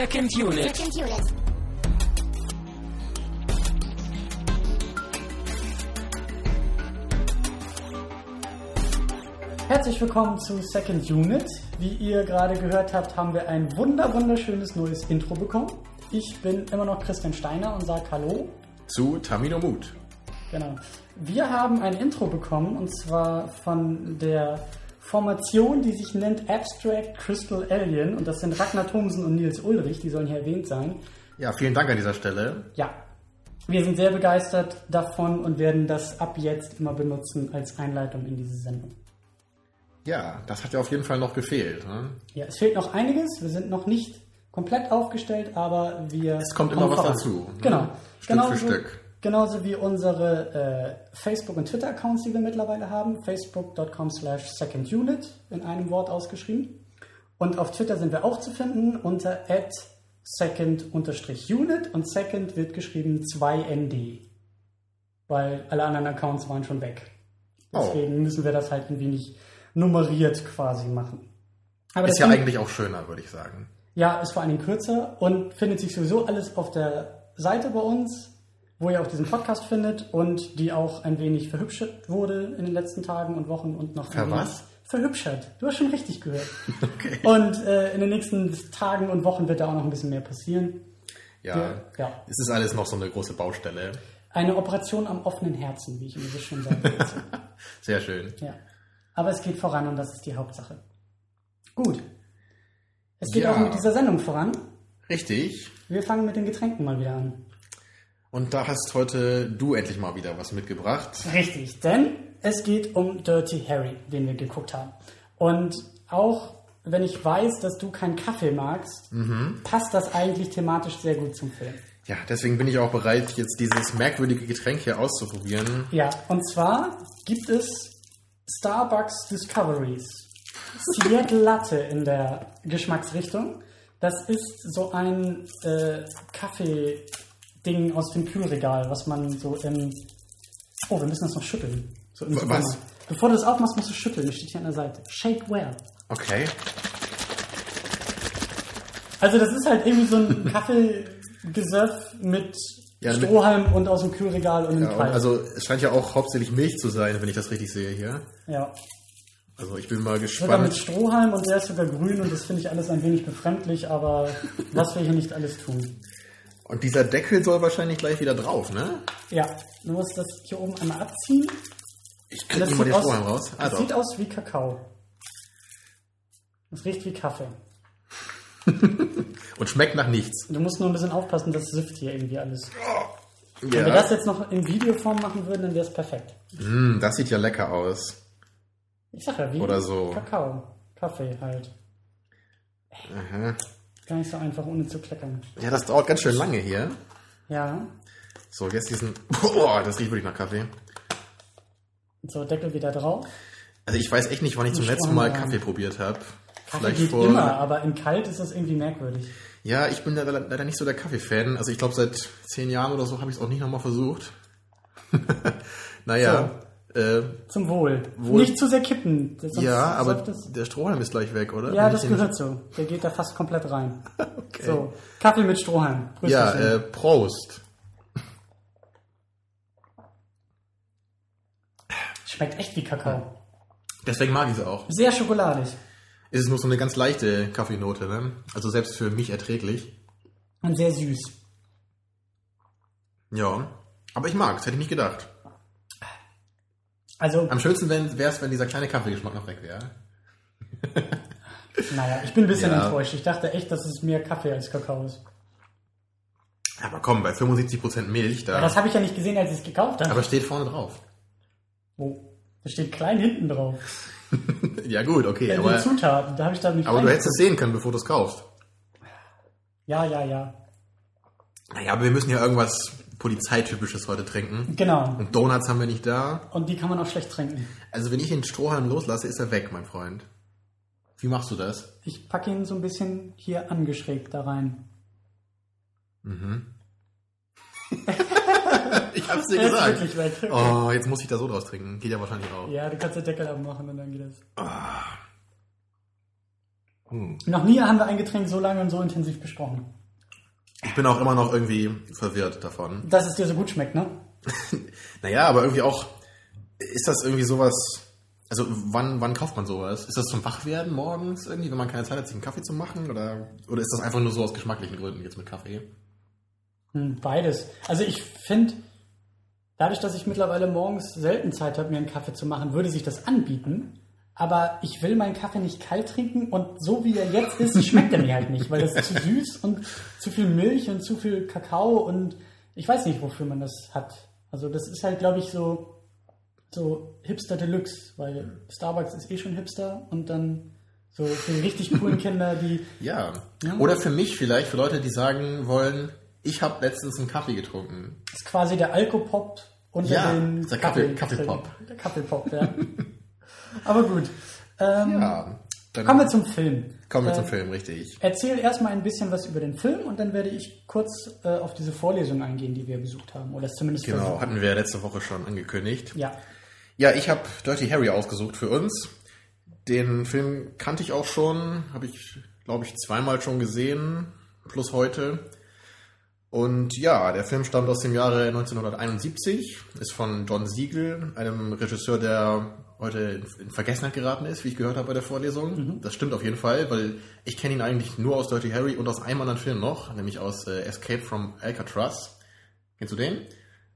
Second Unit. Second Unit. Herzlich willkommen zu Second Unit. Wie ihr gerade gehört habt, haben wir ein wunder wunderschönes neues Intro bekommen. Ich bin immer noch Christian Steiner und sage Hallo. Zu Tamino Mut. Genau. Wir haben ein Intro bekommen und zwar von der Formation, die sich nennt Abstract Crystal Alien und das sind Ragnar Thomsen und Nils Ulrich, die sollen hier erwähnt sein. Ja, vielen Dank an dieser Stelle. Ja, wir sind sehr begeistert davon und werden das ab jetzt immer benutzen als Einleitung in diese Sendung. Ja, das hat ja auf jeden Fall noch gefehlt. Ne? Ja, es fehlt noch einiges. Wir sind noch nicht komplett aufgestellt, aber wir. Es kommt immer was voran. dazu. ne? Genau. Stück genauso, für Stück. Genauso wie unsere äh, Facebook- und Twitter-Accounts, die wir mittlerweile haben. Facebook.com slash secondunit in einem Wort ausgeschrieben. Und auf Twitter sind wir auch zu finden unter at second-unit und second wird geschrieben 2nd. Weil alle anderen Accounts waren schon weg. Oh. Deswegen müssen wir das halt ein wenig nummeriert quasi machen. Aber Ist ja eigentlich auch schöner, würde ich sagen. ja, ist vor allen Dingen kürzer und findet sich sowieso alles auf der Seite bei uns, wo ihr auch diesen Podcast findet und die auch ein wenig verhübschert wurde in den letzten Tagen und Wochen und noch ein wenig was? verhübschert. Du hast schon richtig gehört. Okay. Und äh, in den nächsten Tagen und Wochen wird da auch noch ein bisschen mehr passieren. Ja, Wir- ja. es ist alles noch so eine große Baustelle. Eine Operation am offenen Herzen, wie ich immer so schön sage. Sehr schön. ja. Aber es geht voran und das ist die Hauptsache. Gut. Es geht Ja. auch mit dieser Sendung voran. Richtig. Wir fangen mit den Getränken mal wieder an. Und da hast heute du endlich mal wieder was mitgebracht. Richtig, denn es geht um Dirty Harry, den wir geguckt haben. Und auch wenn ich weiß, dass du keinen Kaffee magst, passt das eigentlich thematisch sehr gut zum Film. Ja, deswegen bin ich auch bereit, jetzt dieses merkwürdige Getränk hier auszuprobieren. Ja, und zwar gibt es Starbucks Discoveries. Seattle Latte in der Geschmacksrichtung. Das ist so ein äh, Kaffee-Ding aus dem Kühlregal, was man so im. Oh, wir müssen das noch schütteln. So Was? Bevor du das aufmachst, musst du schütteln. Das steht hier an der Seite. Shake well. Okay. Also, das ist halt irgendwie so ein Kaffeegesöff mit Ja, mit- Strohhalm und aus dem Kühlregal und Ja, also es scheint ja auch hauptsächlich Milch zu sein, wenn ich das richtig sehe hier. ja. Also ich bin mal Sogar mit gespannt. Strohhalm und der ist sogar grün und das finde ich alles ein wenig befremdlich, aber was wir hier nicht alles tun. Und dieser Deckel soll wahrscheinlich gleich wieder drauf, ne? Ja, du musst das hier oben einmal abziehen. Ich krieg mal sieht den aus, Strohhalm raus. Ah, das doch. sieht aus wie Kakao. Das riecht wie Kaffee. Und schmeckt nach nichts. Du musst nur ein bisschen aufpassen, das süfft hier irgendwie alles. Wenn wir Ja. das jetzt noch in Videoform machen würden, dann wäre es perfekt. Mm, das sieht ja lecker aus. Ich sag ja, wie Oder so. Kakao. Kaffee halt. Aha. Gar nicht so einfach, ohne zu kleckern. Ja, das dauert ganz schön lange hier. Ja. So, jetzt diesen. Boah, das riecht wirklich nach Kaffee. So, Deckel wieder drauf. Also ich weiß echt nicht, wann ich zum letzten Mal. Kaffee probiert habe. Kaffee geht immer, aber in kalt ist das irgendwie merkwürdig. Ja, ich bin leider leider nicht so der Kaffee-Fan. Also ich glaube, seit zehn Jahren oder so habe ich es auch nicht nochmal versucht. naja. Äh, Zum Wohl. Wohl. Nicht zu sehr kippen. sonst ja, aber der Strohhalm ist gleich weg, oder? ja, Wenn das gehört so. Der geht da fast komplett rein. So, Kaffee mit Strohhalm. Ja, Prösterchen. äh, Prost. Schmeckt echt wie Kakao. Deswegen mag ich es auch. Sehr schokoladig. Es ist nur so eine ganz leichte Kaffeenote, ne? Also selbst für mich erträglich. Und sehr süß. Ja. Aber ich mag es, hätte ich nicht gedacht. Also, Am schönsten wäre es, wenn dieser kleine Kaffeegeschmack noch weg wäre. naja, ich bin ein bisschen Ja. enttäuscht. Ich dachte echt, dass es mehr Kaffee als Kakao ist. Aber komm, bei 75% Milch, da. Ja, das habe ich ja nicht gesehen, als ich es gekauft habe. aber steht vorne drauf. Wo? Da steht klein hinten drauf. ja gut, okay, Ja, aber, Zutaten, da habe ich da nicht aber du hättest es sehen können, bevor du es kaufst. Ja, ja, ja. Naja, aber wir müssen ja irgendwas Polizeitypisches heute trinken. Genau. Und Donuts haben wir nicht da. Und die kann man auch schlecht trinken. Also wenn ich den Strohhalm loslasse, ist er weg, mein Freund. Wie machst du das? Ich packe ihn so ein bisschen hier angeschrägt da rein. Ich hab's dir Er ist gesagt. wirklich weg. Oh, jetzt muss ich da so draus trinken. Geht ja wahrscheinlich auch. Ja, du kannst den Deckel abmachen und dann geht das. Noch nie haben wir ein Getränk so lange und so intensiv besprochen. Ich bin auch immer noch irgendwie verwirrt davon. Dass es dir so gut schmeckt, ne? Naja, aber irgendwie auch, ist das irgendwie sowas, also wann, wann kauft man sowas? Ist das zum Wachwerden morgens irgendwie, wenn man keine Zeit hat, sich einen Kaffee zu machen? Oder, oder ist das einfach nur so aus geschmacklichen Gründen jetzt mit Kaffee? Hm, Beides. Also ich finde, dadurch, dass ich mittlerweile morgens selten Zeit habe, mir einen Kaffee zu machen, würde sich das anbieten. Aber ich will meinen Kaffee nicht kalt trinken und so wie er jetzt ist, schmeckt er mir halt nicht, weil das ist zu süß und zu viel Milch und zu viel Kakao und ich weiß nicht, wofür man das hat. Also das ist halt, glaube ich, so, so Hipster Deluxe, weil Starbucks ist eh schon Hipster und dann so für die richtig coolen Kinder, die Ja. Ja. Oder für mich vielleicht, für Leute, die sagen wollen, ich habe letztens einen Kaffee getrunken. ist quasi der Alkopop unter Ja, den der Kaffee- Kaffeepop. Der Kaffeepop, ja. Aber gut. Ähm, Ja. Dann Kommen wir zum Film. kommen wir Äh, zum Film, richtig. Erzähl erstmal ein bisschen was über den Film und dann werde ich kurz äh, auf diese Vorlesung eingehen, die wir besucht haben. Oder es zumindest Genau, versuchen. hatten wir letzte Woche schon angekündigt. Ja. Ja, ich habe Dirty Harry ausgesucht für uns. Den Film kannte ich auch schon, habe ich, glaube ich, zweimal schon gesehen, plus heute. Und ja, der Film stammt aus dem Jahre 1971, ist von John Siegel, einem Regisseur, der heute in- Vergessenheit geraten ist, wie ich gehört habe bei der Vorlesung. Das stimmt auf jeden Fall, weil ich kenne ihn eigentlich nur aus Dirty Harry und aus einem anderen Film noch, nämlich aus äh, Escape from Alcatraz. Kennst du den?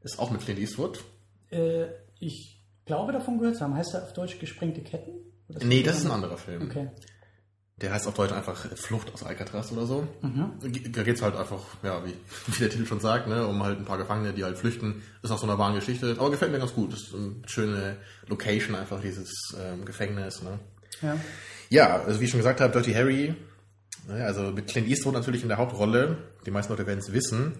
Ist auch mit Clint Eastwood. Äh, ich glaube davon gehört zu haben. Heißt er auf Deutsch gesprengte Ketten? Oder Nee, das ist ein anderer Film. Okay. Der heißt auf Deutsch einfach Flucht aus Alcatraz oder so. Mhm. Da geht's halt einfach, ja, wie, wie der Titel schon sagt, ne, um halt ein paar Gefangene, die halt flüchten. Ist auch so eine wahre Geschichte. Aber gefällt mir ganz gut. Ist eine schöne Location einfach, dieses ähm, Gefängnis. Ne. Ja. Ja, also wie ich schon gesagt habe, Dirty Harry, ne, also mit Clint Eastwood natürlich in der Hauptrolle. Die meisten Leute werden es wissen.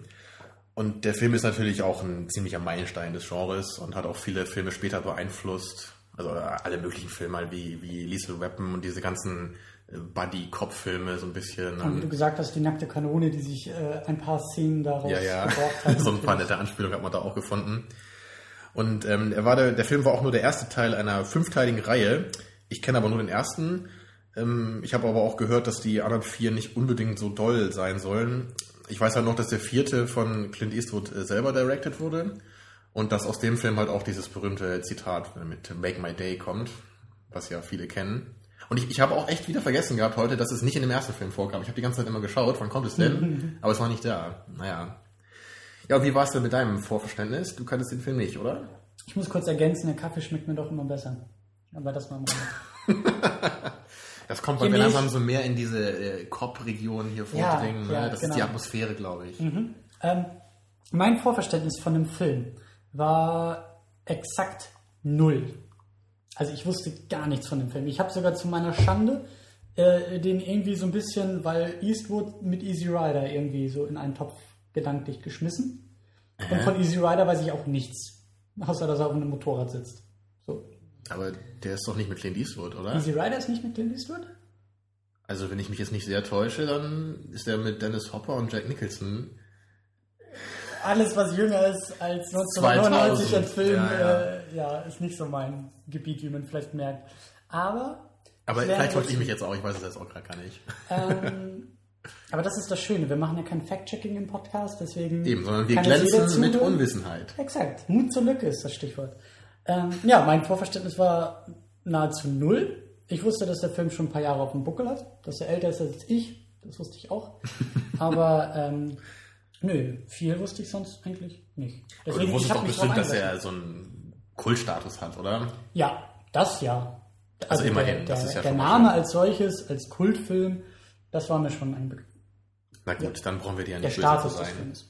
Und der Film ist natürlich auch ein ziemlicher Meilenstein des Genres und hat auch viele Filme später beeinflusst. Also alle möglichen Filme halt wie, wie Lethal Weapon und diese ganzen äh, Buddy-Cop-Filme so ein bisschen. Und wie du gesagt hast, die nackte Kanone, die sich äh, ein paar Szenen daraus Ja, ja. geborgt hat. so ein paar nette Anspielungen hat man da auch gefunden. Und ähm, er war der, der Film war auch nur der erste Teil einer fünfteiligen Reihe. Ich kenne aber nur den ersten. Ähm, ich habe aber auch gehört, dass die anderen vier nicht unbedingt so doll sein sollen. Ich weiß halt noch, dass der vierte von Clint Eastwood äh, selber directed wurde. Und dass aus dem Film halt auch dieses berühmte Zitat mit Make My Day kommt, was ja viele kennen. Und ich, ich habe auch echt wieder vergessen gehabt heute, dass es nicht in dem ersten Film vorkam. Ich habe die ganze Zeit immer geschaut, wann kommt es denn? Aber es war nicht da. Naja. Ja, und wie war es denn mit deinem Vorverständnis? Du kanntest den Film nicht, oder? Ich muss kurz ergänzen, der Kaffee schmeckt mir doch immer besser. Aber das war mal. Das kommt, wir mehr langsam so mehr in diese äh, Kopf-Region hier Ja, vordringen. ja, ne? Das genau. ist die Atmosphäre, glaube ich. Ähm, mein Vorverständnis von dem Film war exakt null. Also ich wusste gar nichts von dem Film. Ich habe sogar zu meiner Schande äh, den irgendwie so ein bisschen, weil Eastwood mit Easy Rider irgendwie so in einen Topf gedanklich geschmissen. Und von Easy Rider weiß ich auch nichts. Außer, dass er auf einem Motorrad sitzt. So. Aber der ist doch nicht mit Clint Eastwood, oder? Easy Rider ist nicht mit Clint Eastwood? Also, wenn ich mich jetzt nicht sehr täusche, dann ist der mit Dennis Hopper und Jack Nicholson. Alles, was jünger ist als 1999 2000, als Film, ja, ja. Äh, ja, ist nicht so mein Gebiet, wie man vielleicht merkt. Aber Aber vielleicht täusche dazu. ich mich jetzt auch, ich weiß es jetzt auch gerade gar nicht. Ähm, aber das ist das Schöne, wir machen ja kein Fact-Checking im Podcast, deswegen. Eben, sondern wir glänzen mit. Unwissenheit. Exakt, Mut zur Lücke ist das Stichwort. Ähm, ja, mein Vorverständnis war nahezu null. Ich wusste, dass der Film schon ein paar Jahre auf dem Buckel hat, dass er älter ist als ich, das wusste ich auch. Aber ähm, nö, viel wusste ich sonst eigentlich nicht. Aber du Deswegen, wusstest doch bestimmt, dass er so einen Kultstatus hat, oder? Ja, das ja. Also immerhin, der, das der, ist ja der Name als solches, als Kultfilm, das war mir schon ein Begriff. Na gut, dann brauchen wir dir ja der nicht zu Status des. Films.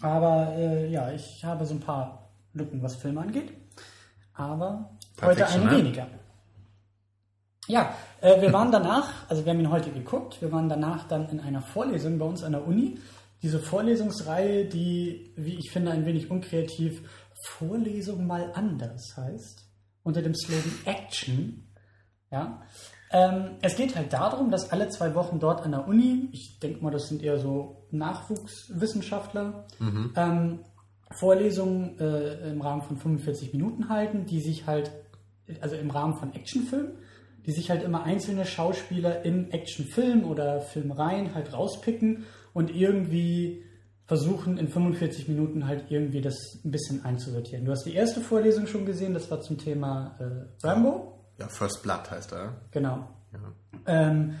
Aber äh, ja, ich habe so ein paar Lücken, was Filme angeht. Aber heute eine ne? weniger. Ja, äh, wir waren danach, also wir haben ihn heute geguckt, wir waren danach dann in einer Vorlesung bei uns an der Uni. Diese Vorlesungsreihe, die, wie ich finde, ein wenig unkreativ Vorlesung mal anders heißt, unter dem Slogan Action. Ja. Ähm, es geht halt darum, dass alle zwei Wochen dort an der Uni, ich denke mal, das sind eher so Nachwuchswissenschaftler, ähm, Vorlesungen äh, im Rahmen von 45 Minuten halten, die sich halt, also im Rahmen von Actionfilmen, die sich halt immer einzelne Schauspieler in Actionfilm oder Filmreihen halt rauspicken und irgendwie versuchen in 45 Minuten halt irgendwie das ein bisschen einzusortieren. Du hast die erste Vorlesung schon gesehen, das war zum Thema äh, Rambo. Ja, First Blood heißt er. Genau. Ja. Ähm,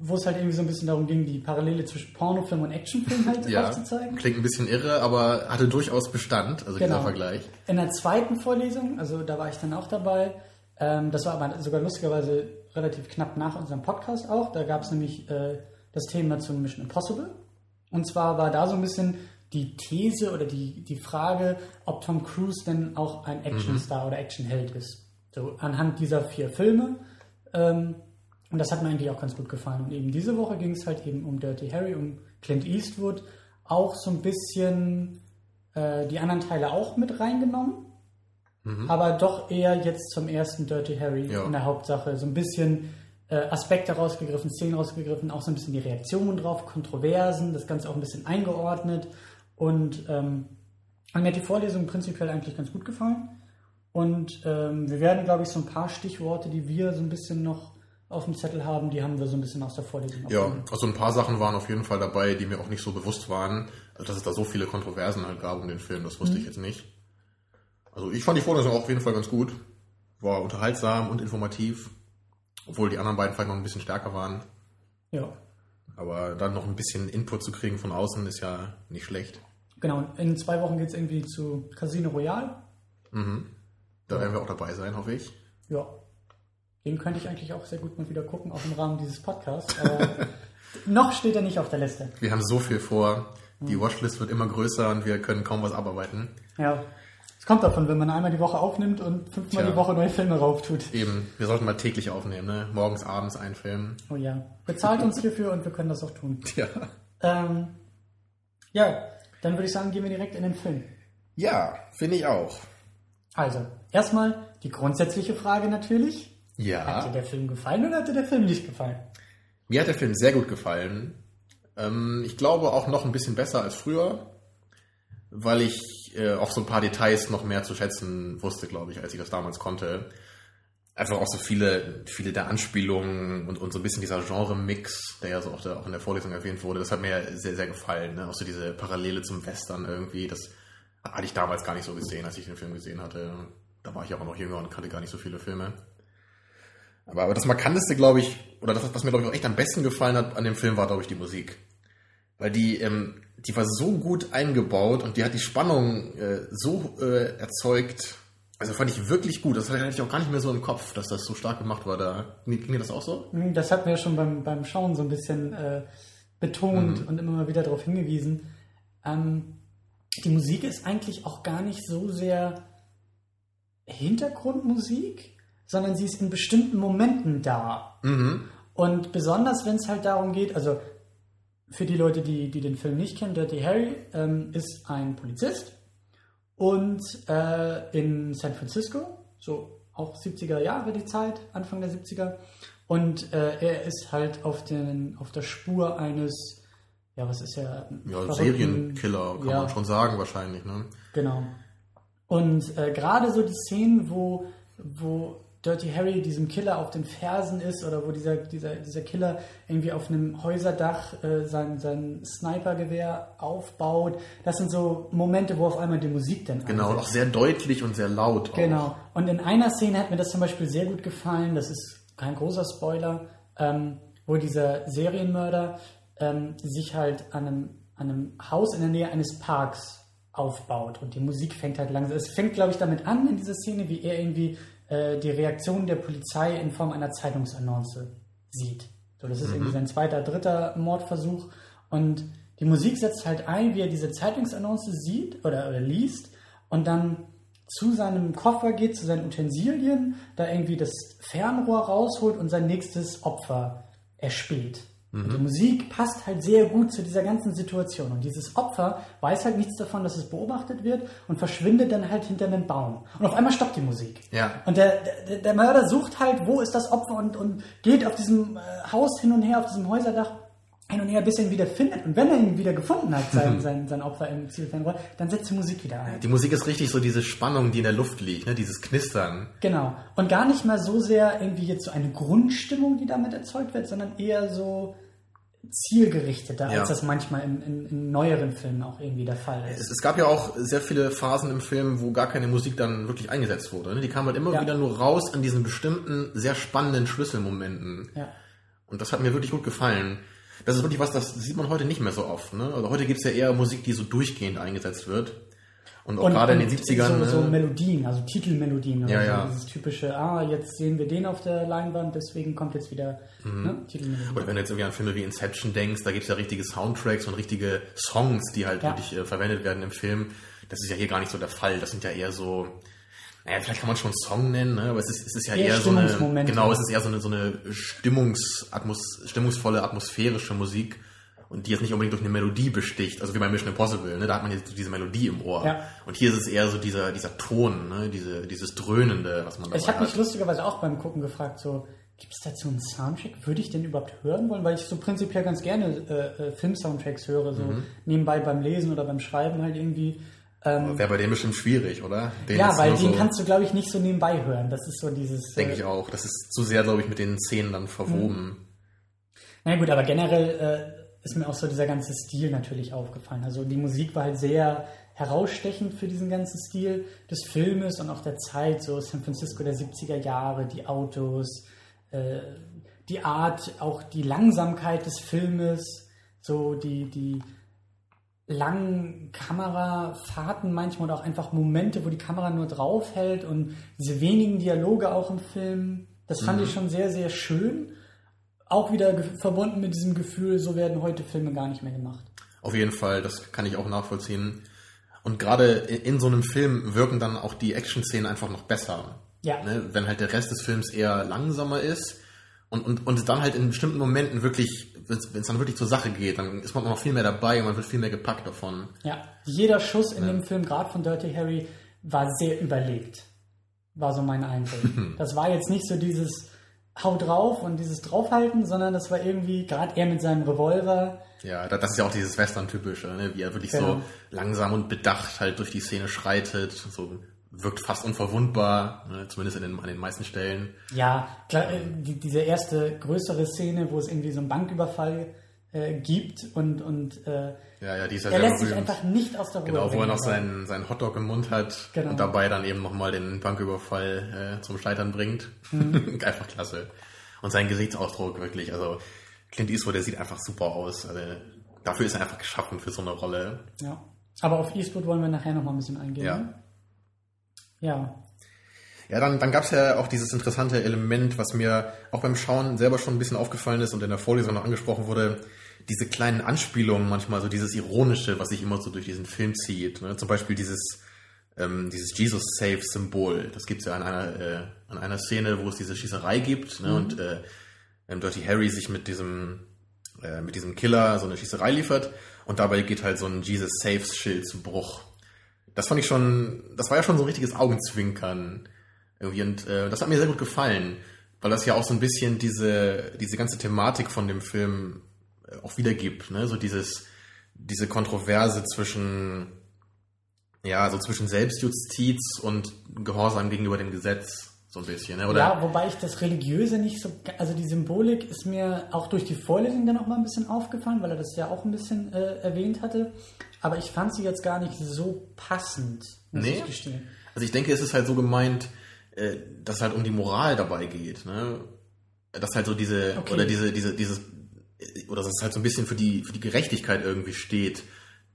wo es halt irgendwie so ein bisschen darum ging, die Parallele zwischen Pornofilm und Actionfilm halt ja, aufzuzeigen. Klingt ein bisschen irre, aber hatte durchaus Bestand, also genau. dieser Vergleich. In der zweiten Vorlesung, also da war ich dann auch dabei, ähm, das war aber sogar lustigerweise relativ knapp nach unserem Podcast auch, da gab es nämlich äh, das Thema zum Mission Impossible. Und zwar war da so ein bisschen die These oder die, die Frage, ob Tom Cruise denn auch ein Actionstar mhm. oder Actionheld ist. So anhand dieser vier Filme. Ähm, und das hat mir eigentlich auch ganz gut gefallen. Und eben diese Woche ging es halt eben um Dirty Harry, um Clint Eastwood. Auch so ein bisschen äh, die anderen Teile auch mit reingenommen. Mhm. Aber doch eher jetzt zum ersten Dirty Harry ja. in der Hauptsache. So ein bisschen Aspekte rausgegriffen, Szenen rausgegriffen, auch so ein bisschen die Reaktionen drauf, Kontroversen, das Ganze auch ein bisschen eingeordnet. Und ähm, mir hat die Vorlesung prinzipiell eigentlich ganz gut gefallen. Und ähm, wir werden, glaube ich, so ein paar Stichworte, die wir so ein bisschen noch auf dem Zettel haben, die haben wir so ein bisschen aus der Vorlesung. Ja, also ein paar Sachen waren auf jeden Fall dabei, die mir auch nicht so bewusst waren, also dass es da so viele Kontroversen halt gab um den Film, das wusste mhm. ich jetzt nicht. Also ich fand die Vorlesung auch auf jeden Fall ganz gut. War unterhaltsam und informativ, obwohl die anderen beiden vielleicht noch ein bisschen stärker waren. Ja. Aber dann noch ein bisschen Input zu kriegen von außen ist ja nicht schlecht. Genau, in zwei Wochen geht es irgendwie zu Casino Royale. Mhm. Da ja. werden wir auch dabei sein, hoffe ich. Ja, den könnte ich eigentlich auch sehr gut mal wieder gucken, auch im Rahmen dieses Podcasts. Aber noch steht er nicht auf der Liste. Wir haben so viel vor. Die. Watchlist wird immer größer und wir können kaum was abarbeiten. Ja. Kommt davon, wenn man einmal die Woche aufnimmt und fünfmal Tja. die Woche neue Filme rauftut. Eben, wir sollten mal täglich aufnehmen, ne? Morgens, abends ein Film. Oh ja. Bezahlt uns hierfür und wir können das auch tun. Ja. Ähm, ja, dann würde ich sagen, gehen wir direkt in den Film. Ja, finde ich auch. Also, erstmal die grundsätzliche Frage natürlich. Ja. Hat dir der Film gefallen oder hat dir der Film nicht gefallen? Mir hat der Film sehr gut gefallen. Ähm, ich glaube auch noch ein bisschen besser als früher, weil ich äh, auch so ein paar Details noch mehr zu schätzen wusste, glaube ich, als ich das damals konnte. Einfach auch so viele, viele der Anspielungen und, und so ein bisschen dieser Genre-Mix, der ja so auch, der, auch in der Vorlesung erwähnt wurde, das hat mir sehr, sehr gefallen. Ne? Auch so diese Parallele zum Western irgendwie, das hatte ich damals gar nicht so gesehen, als ich den Film gesehen hatte. Da war ich auch noch jünger und kannte gar nicht so viele Filme. Aber, aber das Markanteste, glaube ich, oder das, was mir, glaube ich, auch echt am besten gefallen hat an dem Film, war, glaube ich, die Musik. Weil die, ähm, die war so gut eingebaut und die hat die Spannung äh, so äh, erzeugt. Also fand ich wirklich gut. Das hatte ich auch gar nicht mehr so im Kopf, dass das so stark gemacht war. Da ging dir das auch so? Mhm, das hat mir schon beim, beim Schauen so ein bisschen äh, betont mhm. und immer mal wieder darauf hingewiesen. Ähm, die Musik ist eigentlich auch gar nicht so sehr Hintergrundmusik, sondern sie ist in bestimmten Momenten da. Mhm. Und besonders, wenn es halt darum geht, also für die Leute, die, die den Film nicht kennen, Dirty Harry ähm, ist ein Polizist und äh, in San Francisco, so auch 70er Jahre die Zeit, Anfang der 70er. Und äh, er ist halt auf, den, auf der Spur eines, ja, was ist er? Ja, Serienkiller, kann ja, man schon sagen, wahrscheinlich, ne? Genau. Und äh, gerade so die Szenen, wo, wo Dirty Harry diesem Killer auf den Fersen ist oder wo dieser, dieser, dieser Killer irgendwie auf einem Häuserdach äh, sein, sein Snipergewehr aufbaut. Das sind so Momente, wo auf einmal die Musik dann Genau, einsetzt. auch sehr deutlich und sehr laut. Auch. Genau. Und in einer Szene hat mir das zum Beispiel sehr gut gefallen, das ist kein großer Spoiler, ähm, wo dieser Serienmörder ähm, sich halt an einem, an einem Haus in der Nähe eines Parks aufbaut und die Musik fängt halt langsam. Es fängt, glaube ich, damit an in dieser Szene, wie er irgendwie äh, die Reaktion der Polizei in Form einer Zeitungsannonce sieht. So, das ist mhm. irgendwie sein zweiter, dritter Mordversuch. Und die Musik setzt halt ein, wie er diese Zeitungsannonce sieht oder, oder liest und dann zu seinem Koffer geht, zu seinen Utensilien, da irgendwie das Fernrohr rausholt und sein nächstes Opfer erspäht. Mhm. Die Musik passt halt sehr gut zu dieser ganzen Situation. Und dieses Opfer weiß halt nichts davon, dass es beobachtet wird und verschwindet dann halt hinter einem Baum. Und auf einmal stoppt die Musik. Ja. Und der, der, der Mörder sucht halt, wo ist das Opfer und, und geht auf diesem äh, Haus hin und her, auf diesem Häuserdach hin und her, bis er ihn wieder findet. Und wenn er ihn wieder gefunden hat, sein, sein, sein Opfer im Zielfernrohr, dann setzt die Musik wieder ein. Die Musik ist richtig so diese Spannung, die in der Luft liegt, ne? dieses Knistern. Genau. Und gar nicht mal so sehr irgendwie jetzt so eine Grundstimmung, die damit erzeugt wird, sondern eher so zielgerichteter, Ja. als das manchmal in, in, in neueren Filmen auch irgendwie der Fall ist. Es, es gab ja auch sehr viele Phasen im Film, wo gar keine Musik dann wirklich eingesetzt wurde. Ne? Die kam halt immer Ja. wieder nur raus an diesen bestimmten, sehr spannenden Schlüsselmomenten. Ja. Und das hat mir wirklich gut gefallen. Das ist wirklich was, das sieht man heute nicht mehr so oft. Ne? Also heute gibt's ja eher Musik, die so durchgehend eingesetzt wird. Und auch Und, gerade in den 70ern. So, so ne? Melodien, also Titelmelodien. Oder Ja, so. ja. Dieses typische, ah, jetzt sehen wir den auf der Leinwand, deswegen kommt jetzt wieder Mhm. ne, Titelmelodie. Oder wenn du jetzt irgendwie an Filme wie Inception denkst, da gibt's ja richtige Soundtracks und richtige Songs, die halt Ja. wirklich äh, verwendet werden im Film. Das ist ja hier gar nicht so der Fall. Das sind ja eher so, naja, vielleicht kann man schon Song nennen, ne? aber es ist, es ist ja Eher eher, so eine, genau, es ist eher so eine, so eine Stimmungsatmos, stimmungsvolle, atmosphärische Musik und die jetzt nicht unbedingt durch eine Melodie besticht, also wie bei Mission Impossible, ne? da hat man jetzt diese Melodie im Ohr. Ja. Und hier ist es eher so dieser, dieser Ton, ne? diese, dieses Dröhnende, was man Ich dabei habe mich lustigerweise auch beim Gucken gefragt, so, gibt es dazu einen Soundtrack? Würde ich den überhaupt hören wollen? Weil ich so prinzipiell ganz gerne äh, äh, Film-Soundtracks höre, so Mhm. nebenbei beim Lesen oder beim Schreiben halt irgendwie. Ähm, Wäre bei dem bestimmt schwierig, oder? Den ja, weil den so- kannst du, glaube ich, nicht so nebenbei hören. Das ist so dieses. Denke äh, ich auch. Das ist zu sehr, glaube ich, mit den Szenen dann verwoben. Na gut, aber generell äh, ist mir auch so dieser ganze Stil natürlich aufgefallen. Also die Musik war halt sehr herausstechend für diesen ganzen Stil des Filmes und auch der Zeit, so San Francisco der 70er Jahre, die Autos, äh, die Art, auch die Langsamkeit des Filmes, so die, die langen Kamerafahrten manchmal oder auch einfach Momente, wo die Kamera nur draufhält und diese wenigen Dialoge auch im Film. Das fand ich schon sehr, sehr schön. Auch wieder verbunden mit diesem Gefühl, so werden heute Filme gar nicht mehr gemacht. Auf jeden Fall, das kann ich auch nachvollziehen. Und gerade in, in so einem Film wirken dann auch die Action-Szenen einfach noch besser. Ja. Ne? Wenn halt der Rest des Films eher langsamer ist und, und, und dann halt in bestimmten Momenten wirklich, wenn es dann wirklich zur Sache geht, dann ist man noch viel mehr dabei und man wird viel mehr gepackt davon. Ja, jeder Schuss in dem Film, gerade von Dirty Harry, war sehr überlegt. War so mein Eindruck. Das war jetzt nicht so dieses Hau drauf und dieses Draufhalten, sondern das war irgendwie, gerade er mit seinem Revolver, Ja, da- das ist ja auch dieses Western-typische, ne? wie er wirklich Genau. so langsam und bedacht halt durch die Szene schreitet, so wirkt fast unverwundbar, ne? zumindest in den, an den meisten Stellen. Ja, klar, äh, die, diese erste größere Szene, wo es irgendwie so einen Banküberfall äh, gibt und, und äh, Ja, ja, die ist ja er lässt sich berühmt. einfach nicht aus der Ruhe Genau, wo er noch seinen, seinen Hotdog im Mund hat Genau. und dabei dann eben nochmal den Banküberfall äh, zum Scheitern bringt. Mhm. einfach klasse. Und sein Gesichtsausdruck wirklich, also Clint Eastwood, der sieht einfach super aus. Also, dafür ist er einfach geschaffen für so eine Rolle. Ja. Aber auf Eastwood wollen wir nachher noch mal ein bisschen eingehen. Ja. Ja. Ja, dann, dann gab es ja auch dieses interessante Element, was mir auch beim Schauen selber schon ein bisschen aufgefallen ist und in der Vorlesung noch angesprochen wurde, diese kleinen Anspielungen manchmal, so dieses Ironische, was sich immer so durch diesen Film zieht. Ne? Zum Beispiel dieses, ähm, dieses Jesus-Save-Symbol. Das gibt's ja an einer, äh, an einer Szene, wo es diese Schießerei gibt ne? und äh, ähm, Dirty Harry sich mit diesem, äh, mit diesem Killer so eine Schießerei liefert und dabei geht halt so ein Jesus-Saves-Schild zu Bruch. Das fand ich schon, das war ja schon so ein richtiges Augenzwinkern irgendwie und äh, das hat mir sehr gut gefallen, weil das ja auch so ein bisschen diese, diese ganze Thematik von dem Film äh, auch wiedergibt, ne? So dieses, diese Kontroverse zwischen, ja, so zwischen Selbstjustiz und Gehorsam gegenüber dem Gesetz, so ein bisschen, ne? Oder? Ja, wobei ich das Religiöse nicht so, also die Symbolik ist mir auch durch die Vorlesung dann auch mal ein bisschen aufgefallen, weil er das ja auch ein bisschen äh, erwähnt hatte. Aber ich fand sie jetzt gar nicht so passend, muss Nee? ich gestehen. Also ich denke, es ist halt so gemeint, äh, dass es halt um die Moral dabei geht, ne? Dass halt so diese, Okay. oder diese, diese, dieses, äh, oder dass es halt so ein bisschen für die, für die Gerechtigkeit irgendwie steht,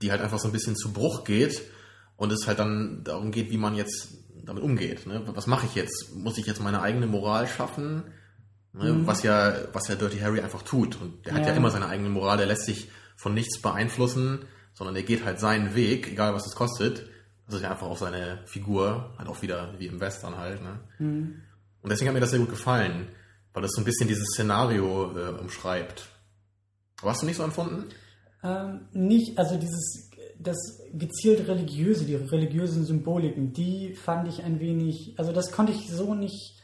die halt einfach so ein bisschen zu Bruch geht und es halt dann darum geht, wie man jetzt damit umgeht, ne? Was mache ich jetzt? Muss ich jetzt meine eigene Moral schaffen? Ne? Was ja, was ja Dirty Harry einfach tut. Und der hat Ja. ja immer seine eigene Moral, der lässt sich von nichts beeinflussen, sondern er geht halt seinen Weg, egal was es kostet. Das ist ja einfach auf seine Figur, halt auch wieder wie im Western halt. Ne? Und deswegen hat mir das sehr gut gefallen, weil das so ein bisschen dieses Szenario äh, umschreibt. Aber hast du nicht so empfunden? Ähm, nicht, also dieses, das gezielt religiöse, die religiösen Symboliken, die fand ich ein wenig, also das konnte ich so nicht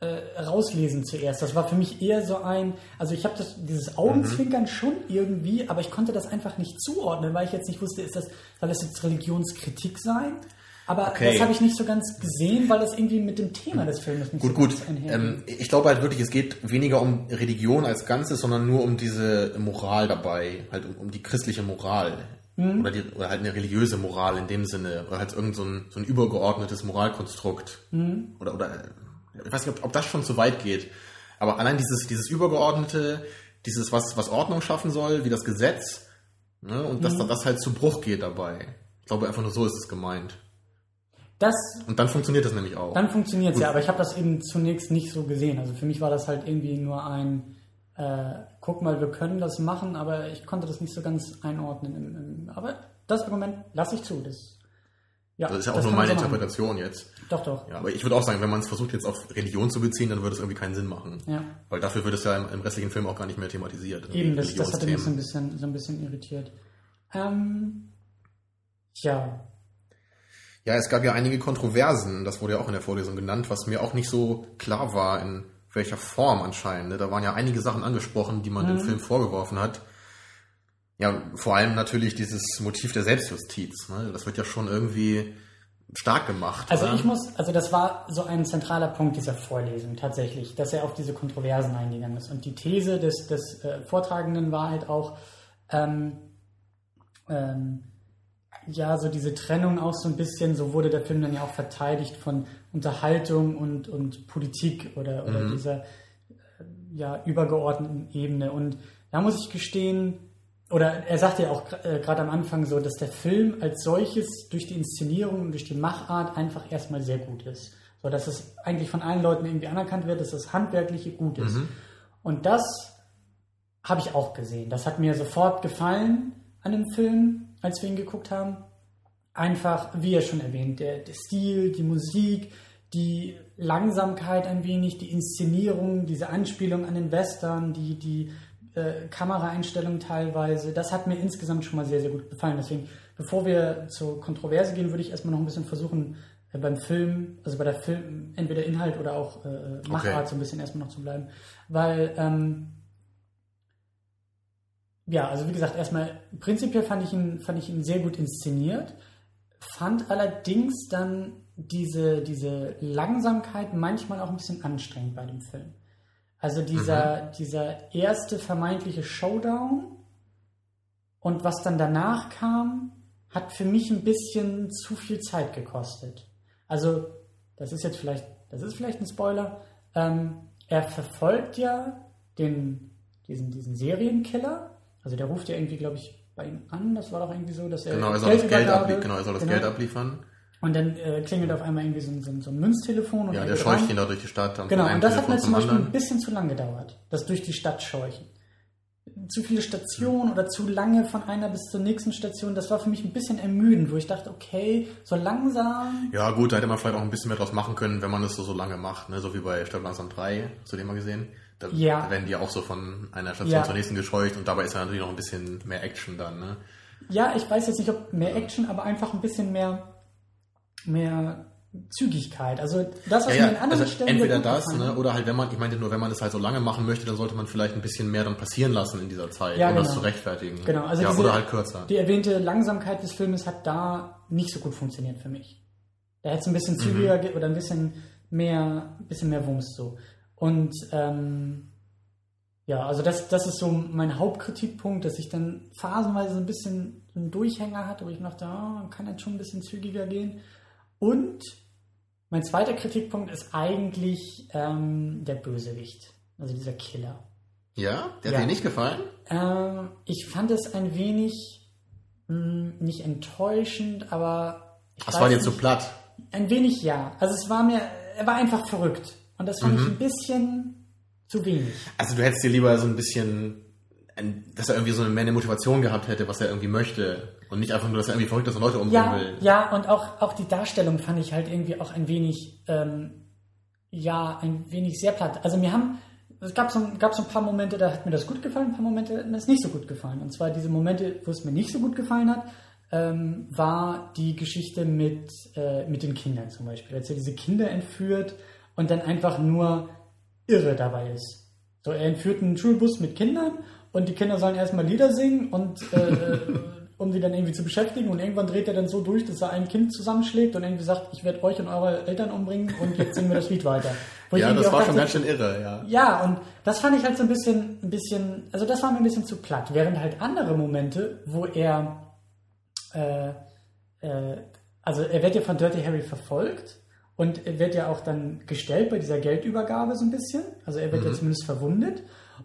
äh, rauslesen zuerst. Das war für mich eher so ein, also ich habe dieses Augenzwinkern mhm. schon irgendwie, aber ich konnte das einfach nicht zuordnen, weil ich jetzt nicht wusste, ist das, soll das jetzt Religionskritik sein? Aber okay. das habe ich nicht so ganz gesehen, weil das irgendwie mit dem Thema des Films nicht gut, so gut. Ähm, ich glaube halt wirklich, es geht weniger um Religion als Ganzes, sondern nur um diese Moral dabei, halt um, um die christliche Moral. Mhm. Oder, die, oder halt eine religiöse Moral in dem Sinne. Oder halt irgend so ein, so ein übergeordnetes Moralkonstrukt. Mhm. Oder, oder ich weiß nicht, ob, ob das schon zu weit geht. Aber allein dieses, dieses übergeordnete, dieses, was, was Ordnung schaffen soll, wie das Gesetz, ne, und dass mhm. das halt zu Bruch geht dabei. Ich glaube, einfach nur so ist es gemeint. Das, und dann funktioniert das nämlich auch. Dann funktioniert es ja, aber ich habe das eben zunächst nicht so gesehen. Also für mich war das halt irgendwie nur ein, äh, guck mal, wir können das machen, aber ich konnte das nicht so ganz einordnen. Im, im, aber das Argument lasse ich zu. Das, ja, das ist ja auch nur meine Interpretation jetzt. Doch, doch. Ja, aber ich würde auch sagen, wenn man es versucht jetzt auf Religion zu beziehen, dann würde es irgendwie keinen Sinn machen. Ja. Weil dafür wird es ja im, im restlichen Film auch gar nicht mehr thematisiert. Eben, das, das hat mich so ein bisschen, so ein bisschen irritiert. Ähm, ja, ja, es gab ja einige Kontroversen, das wurde ja auch in der Vorlesung genannt, was mir auch nicht so klar war, in welcher Form anscheinend. Ne? Da waren ja einige Sachen angesprochen, die man mhm. dem Film vorgeworfen hat. Ja, vor allem natürlich dieses Motiv der Selbstjustiz. Ne? Das wird ja schon irgendwie stark gemacht. Also oder? ich muss, also das war so ein zentraler Punkt dieser Vorlesung tatsächlich, dass er auf diese Kontroversen eingegangen ist. Und die These des, des äh, Vortragenden war halt auch, ähm, ähm, ja, so diese Trennung auch so ein bisschen, so wurde der Film dann ja auch verteidigt von Unterhaltung und, und Politik oder, oder mhm. dieser ja, übergeordneten Ebene. Und da muss ich gestehen, oder er sagte ja auch äh, gerade am Anfang so, dass der Film als solches durch die Inszenierung und durch die Machart einfach erstmal sehr gut ist. So, dass es eigentlich von allen Leuten irgendwie anerkannt wird, dass das Handwerkliche gut ist. Mhm. Und das habe ich auch gesehen. Das hat mir sofort gefallen an dem Film als wir ihn geguckt haben. Einfach, wie er schon erwähnt, der, der Stil, die Musik, die Langsamkeit ein wenig, die Inszenierung, diese Anspielung an den Western, die, die äh, Kameraeinstellung teilweise, das hat mir insgesamt schon mal sehr, sehr gut gefallen. Deswegen, bevor wir zur Kontroverse gehen, würde ich erstmal noch ein bisschen versuchen, äh, beim Film, also bei der Film, entweder Inhalt oder auch äh, Machart okay. so ein bisschen erstmal noch zu bleiben. Weil ähm, ja, also wie gesagt, erstmal prinzipiell fand ich ihn, fand ich ihn sehr gut inszeniert, fand allerdings dann diese, diese Langsamkeit manchmal auch ein bisschen anstrengend bei dem Film. Also dieser, mhm. dieser erste vermeintliche Showdown und was dann danach kam, hat für mich ein bisschen zu viel Zeit gekostet. Also, das ist jetzt vielleicht, das ist vielleicht ein Spoiler. Ähm, er verfolgt ja den, diesen, diesen Serienkiller also der ruft ja irgendwie, glaube ich, bei ihm an. Das war doch irgendwie so, dass er genau, er soll Geld das Geld, ablie genau, er soll das genau. Geld abliefern. Und dann äh, klingelt auf einmal irgendwie so, so, so ein Münztelefon. Und ja, der scheucht ihn da durch die Stadt. Genau, und das hat mir zum Beispiel anderen. ein bisschen zu lang gedauert, das durch die Stadt scheuchen. Zu viele Stationen hm. oder zu lange von einer bis zur nächsten Station, das war für mich ein bisschen ermüdend, wo ich dachte, okay, so langsam. Ja, gut, da hätte man vielleicht auch ein bisschen mehr draus machen können, wenn man das so, so lange macht, ne? so wie bei Stadt langsam 3, hast du den mal gesehen? Da, ja. werden die auch so von einer Station ja. zur nächsten gescheucht und dabei ist ja natürlich noch ein bisschen mehr Action dann, ne? Ja, ich weiß jetzt nicht, ob mehr Action, aber einfach ein bisschen mehr, mehr Zügigkeit. Also das, was ja, ja. mir in anderen also Stellen entweder das, ne, oder halt, wenn man, ich meinte nur, wenn man das halt so lange machen möchte, dann sollte man vielleicht ein bisschen mehr dann passieren lassen in dieser Zeit, ja, um genau. das zu rechtfertigen. Genau, also ja, diese, oder halt kürzer. Die erwähnte Langsamkeit des Filmes hat da nicht so gut funktioniert für mich. Da hätte es ein bisschen zügiger mhm. oder ein bisschen mehr, ein bisschen mehr Wumms so. Und ähm, ja, also das, das ist so mein Hauptkritikpunkt, dass ich dann phasenweise ein bisschen einen Durchhänger hatte, wo ich dachte, oh, kann jetzt schon ein bisschen zügiger gehen. Und mein zweiter Kritikpunkt ist eigentlich ähm, der Bösewicht, also dieser Killer. Ja, der ja. hat dir nicht gefallen? Ähm, ich fand es ein wenig mh, hm, nicht enttäuschend, aber. Das war dir zu platt. Ein wenig ja. Also es war mir, er war einfach verrückt. Und das fand mhm. ich ein bisschen zu wenig. Also du hättest dir lieber so ein bisschen, dass er irgendwie so eine mehr eine Motivation gehabt hätte, was er irgendwie möchte. Und nicht einfach nur, dass er irgendwie verrückt ist und Leute umbringen ja, will. Ja, und auch, auch die Darstellung fand ich halt irgendwie auch ein wenig, ähm, ja, ein wenig sehr platt. Also mir haben, es gab so, gab so ein paar Momente, da hat mir das gut gefallen, ein paar Momente hat mir das nicht so gut gefallen. Und zwar diese Momente, wo es mir nicht so gut gefallen hat, ähm, war die Geschichte mit, äh, mit den Kindern zum Beispiel. Als er diese Kinder entführt und dann einfach nur irre dabei ist. So, er entführt einen Schulbus mit Kindern und die Kinder sollen erstmal Lieder singen und äh, um sie dann irgendwie zu beschäftigen und irgendwann dreht er dann so durch, dass er ein Kind zusammenschlägt und irgendwie sagt, ich werde euch und eure Eltern umbringen und jetzt singen wir das Lied weiter. Wo Ja, das war schon ganz schön irre, ja. ja, und das fand ich halt so ein bisschen, ein bisschen, also das war mir ein bisschen zu platt. Während halt andere Momente, wo er, äh, äh, also er wird ja von Dirty Harry verfolgt und er wird ja auch dann gestellt bei dieser Geldübergabe so ein bisschen. Also er wird ja zumindest verwundet.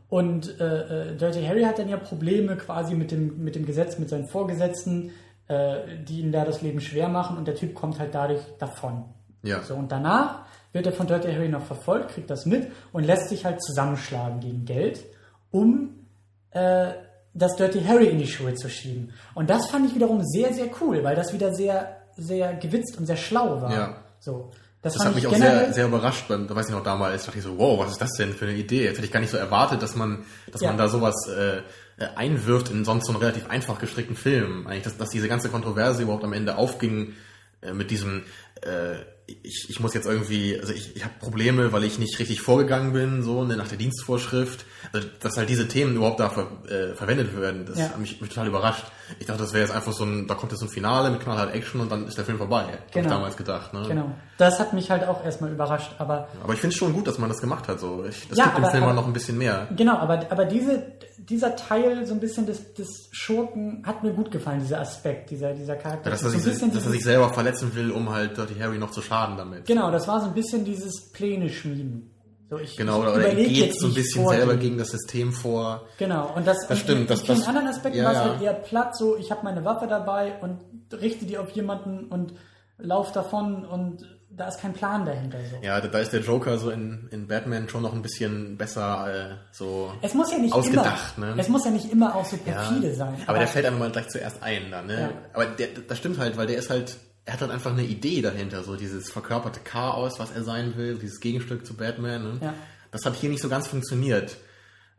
Und äh, äh, Dirty Harry hat dann ja Probleme quasi mit dem, mit dem Gesetz, mit seinen Vorgesetzten, äh, die ihm da das Leben schwer machen und der Typ kommt halt dadurch davon. Ja. So, und danach wird er von Dirty Harry noch verfolgt, kriegt das mit und lässt sich halt zusammenschlagen gegen Geld, um äh, das Dirty Harry in die Schuhe zu schieben. Und das fand ich wiederum sehr, sehr cool, weil das wieder sehr, sehr gewitzt und sehr schlau war. Ja. So. Das, Das hat mich ich auch sehr, sehr überrascht, weil, da weiß ich noch damals, dachte ich so, wow, was ist das denn für eine Idee? Jetzt hätte ich gar nicht so erwartet, dass man, dass Ja. man da sowas äh, äh, einwirft in sonst so einen relativ einfach gestrickten Film. Eigentlich, dass, dass diese ganze Kontroverse überhaupt am Ende aufging äh, mit diesem, äh, ich, ich muss jetzt irgendwie, also ich, ich habe Probleme, weil ich nicht richtig vorgegangen bin, so ne, nach der Dienstvorschrift. Also, dass halt diese Themen überhaupt da ver, äh, verwendet werden, das Ja. hat mich, mich total überrascht. Ich dachte, das wäre jetzt einfach so ein, da kommt jetzt so ein Finale mit knallhart Action und dann ist der Film vorbei. Hab Genau. ich damals gedacht. Ne? Genau. Das hat mich halt auch erstmal überrascht, aber Aber ich finde es schon gut, dass man das gemacht hat. So. Ich, das Ja, gibt dem aber- Film aber- noch ein bisschen mehr. Genau, aber, aber diese, dieser Teil, so ein bisschen des, des Schurken, hat mir gut gefallen, dieser Aspekt, dieser, dieser Charakter. Dass er, So sich, bisschen dass er sich selber verletzen will, um halt Dirty Harry noch zu schaden damit. Genau, das war so ein bisschen dieses Pläne schmieden. So, ich, Genau, ich oder er überleg geht jetzt, so ein bisschen vorgehe. selber gegen das System vor. Genau, und das, Das stimmt, In, das- in das- anderen Aspekten ja, war es ja. halt eher platt, so ich habe meine Waffe dabei und richte die auf jemanden und lauf davon und da ist kein Plan dahinter. So. Ja, da, ist der Joker so in, in Batman schon noch ein bisschen besser äh, so. Es muss ja nicht Ausgedacht, immer, ne? es muss ja nicht immer auch so Ja, perfide sein. Aber, der fällt einem mal gleich zuerst ein dann, ne? Ja. Aber der, das stimmt halt, weil der ist halt, er hat halt einfach eine Idee dahinter, so dieses verkörperte Chaos, was er sein will, dieses Gegenstück zu Batman. Ne? Ja. Das hat hier nicht so ganz funktioniert,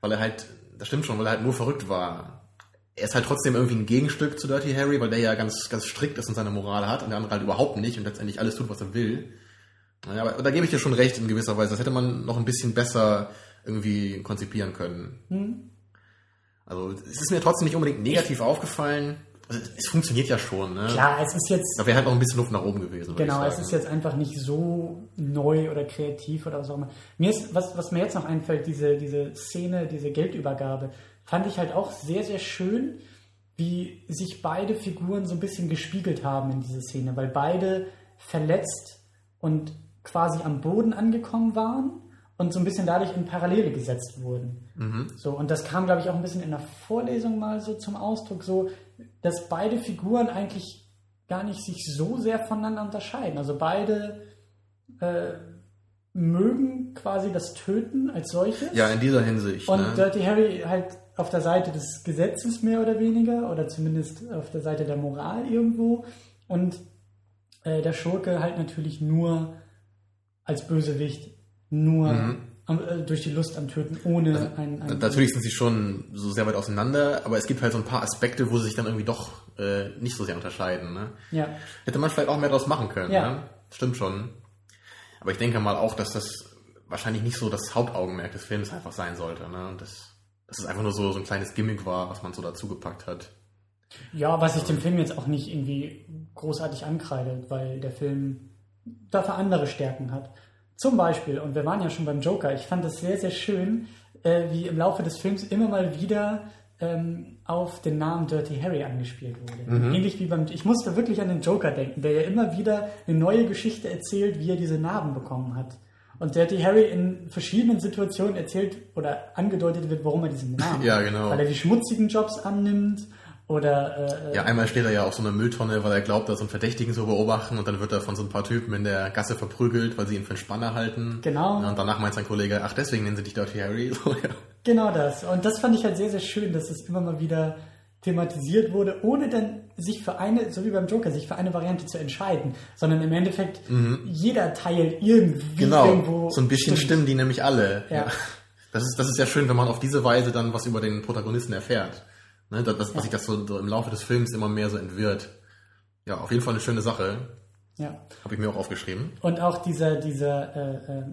weil er halt, das stimmt schon, weil er halt nur verrückt war. Er ist halt trotzdem irgendwie ein Gegenstück zu Dirty Harry, weil der ja ganz, ganz strikt ist und seine Moral hat und der andere halt überhaupt nicht und letztendlich alles tut, was er will. Ja, aber da gebe ich dir schon recht in gewisser Weise. Das hätte man noch ein bisschen besser irgendwie konzipieren können. Hm? Also es ist mir trotzdem nicht unbedingt negativ aufgefallen. Also, es funktioniert ja schon, ne? Klar, es ist jetzt Da wäre halt noch ein bisschen Luft nach oben gewesen. Genau, es ist jetzt einfach nicht so neu oder kreativ oder was auch immer. Mir ist, was, was mir jetzt noch einfällt, diese, diese Szene, diese Geldübergabe, fand ich halt auch sehr, sehr schön, wie sich beide Figuren so ein bisschen gespiegelt haben in diese Szene, weil beide verletzt und quasi am Boden angekommen waren und so ein bisschen dadurch in Parallele gesetzt wurden. So, und das kam, glaube ich, auch ein bisschen in der Vorlesung mal so zum Ausdruck, so, dass beide Figuren eigentlich gar nicht sich so sehr voneinander unterscheiden. Also beide äh, mögen quasi das Töten als solches. Ja, in dieser Hinsicht. Und ne? Dirty Harry halt auf der Seite des Gesetzes mehr oder weniger oder zumindest auf der Seite der Moral irgendwo. Und äh, der Schurke halt natürlich nur als Bösewicht, nur äh, durch die Lust am Töten, ohne ein, ein Natürlich sind sie schon so sehr weit auseinander, aber es gibt halt so ein paar Aspekte, wo sie sich dann irgendwie doch äh, nicht so sehr unterscheiden. Ne? ja. Hätte man vielleicht auch mehr draus machen können. Ja. Ne? Stimmt schon. Aber ich denke mal auch, dass das wahrscheinlich nicht so das Hauptaugenmerk des Films einfach sein sollte. Ne? Und das, dass es einfach nur so, so ein kleines Gimmick war, was man so dazugepackt hat. Ja, was ich dem Film jetzt auch nicht irgendwie großartig ankreide, weil der Film dafür andere Stärken hat. Zum Beispiel, und wir waren ja schon beim Joker, ich fand es sehr, sehr schön, äh, wie im Laufe des Films immer mal wieder ähm, auf den Namen Dirty Harry angespielt wurde. Ähnlich wie beim, ich musste wirklich an den Joker denken, der ja immer wieder eine neue Geschichte erzählt, wie er diese Narben bekommen hat. Und Dirty Harry in verschiedenen Situationen erzählt oder angedeutet wird, warum er diesen Namen Ja, hat. genau. Weil er die schmutzigen Jobs annimmt oder äh, Ja, einmal steht er ja auf so einer Mülltonne, weil er glaubt, da so einen Verdächtigen zu beobachten und dann wird er von so ein paar Typen in der Gasse verprügelt, weil sie ihn für einen Spanner halten. Genau. Ja, und danach meint sein Kollege, ach, deswegen nennen sie dich Dirty Harry. So, ja. Genau das. Und das fand ich halt sehr, sehr schön, dass es immer mal wieder thematisiert wurde, ohne dann sich für eine, so wie beim Joker, sich für eine Variante zu entscheiden, sondern im Endeffekt jeder Teil irgendwie Genau, irgendwo. so ein bisschen stimmt. stimmen die nämlich alle. Ja. Das ist, das ist ja schön, wenn man auf diese Weise dann was über den Protagonisten erfährt. Ne, dass, dass sich das so, so im Laufe des Films immer mehr so entwirrt. Ja, auf jeden Fall eine schöne Sache. Ja. Habe ich mir auch aufgeschrieben. Und auch dieser, dieser, äh, äh,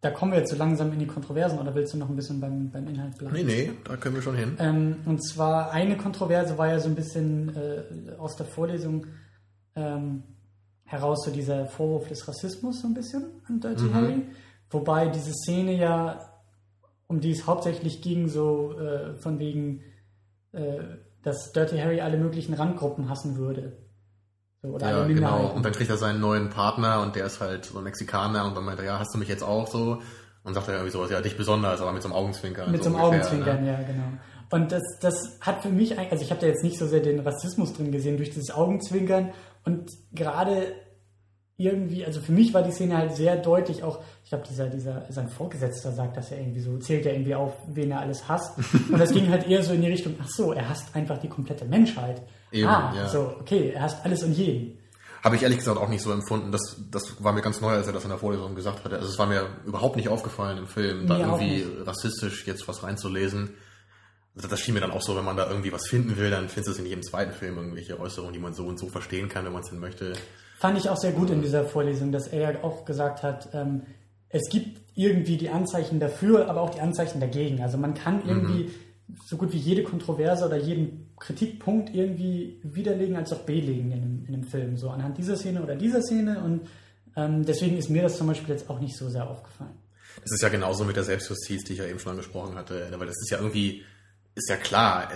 da kommen wir jetzt so langsam in die Kontroversen oder willst du noch ein bisschen beim, beim Inhalt bleiben? Nee, nee, da können wir schon hin. Ähm, und zwar eine Kontroverse war ja so ein bisschen äh, aus der Vorlesung ähm, heraus so dieser Vorwurf des Rassismus so ein bisschen an Dirty Mhm. Harry. Wobei diese Szene ja, um die es hauptsächlich ging, so äh, von wegen, äh, dass Dirty Harry alle möglichen Randgruppen hassen würde. So, oder Ja, genau. Und dann kriegt er seinen neuen Partner und der ist halt so ein Mexikaner und dann meint er, ja, hast du mich jetzt auch so? Und sagt er irgendwie sowas, ja, dich besonders, aber mit so einem Augenzwinkern. Mit so einem ungefähr, Augenzwinkern, Ne? ja, genau. Und das, das hat für mich, also ich habe da jetzt nicht so sehr den Rassismus drin gesehen durch dieses Augenzwinkern und gerade irgendwie, also für mich war die Szene halt sehr deutlich auch, ich glaube, dieser, dieser, sein Vorgesetzter sagt das ja irgendwie so, zählt ja irgendwie auf, wen er alles hasst. Und das ging halt eher so in die Richtung, ach so, er hasst einfach die komplette Menschheit. Eben, ah, ja. so, okay, er hasst alles und jeden. Habe ich ehrlich gesagt auch nicht so empfunden. Das, das war mir ganz neu, als er das in der Vorlesung gesagt hatte. Also es war mir überhaupt nicht aufgefallen im Film, da auch irgendwie rassistisch jetzt was reinzulesen. Also das schien mir dann auch so, wenn man da irgendwie was finden will, dann findest du es in jedem zweiten Film irgendwelche Äußerungen, die man so und so verstehen kann, wenn man es denn möchte. Fand ich auch sehr gut in dieser Vorlesung, dass er ja auch gesagt hat, ähm, es gibt irgendwie die Anzeichen dafür, aber auch die Anzeichen dagegen. Also man kann irgendwie so gut wie jede Kontroverse oder jeden Kritikpunkt irgendwie widerlegen als auch belegen in einem, in einem Film. So anhand dieser Szene oder dieser Szene. Und ähm, deswegen ist mir das zum Beispiel jetzt auch nicht so sehr aufgefallen. Das ist ja genauso mit der Selbstjustiz, die ich ja eben schon angesprochen hatte. Weil das ist ja irgendwie, ist ja klar,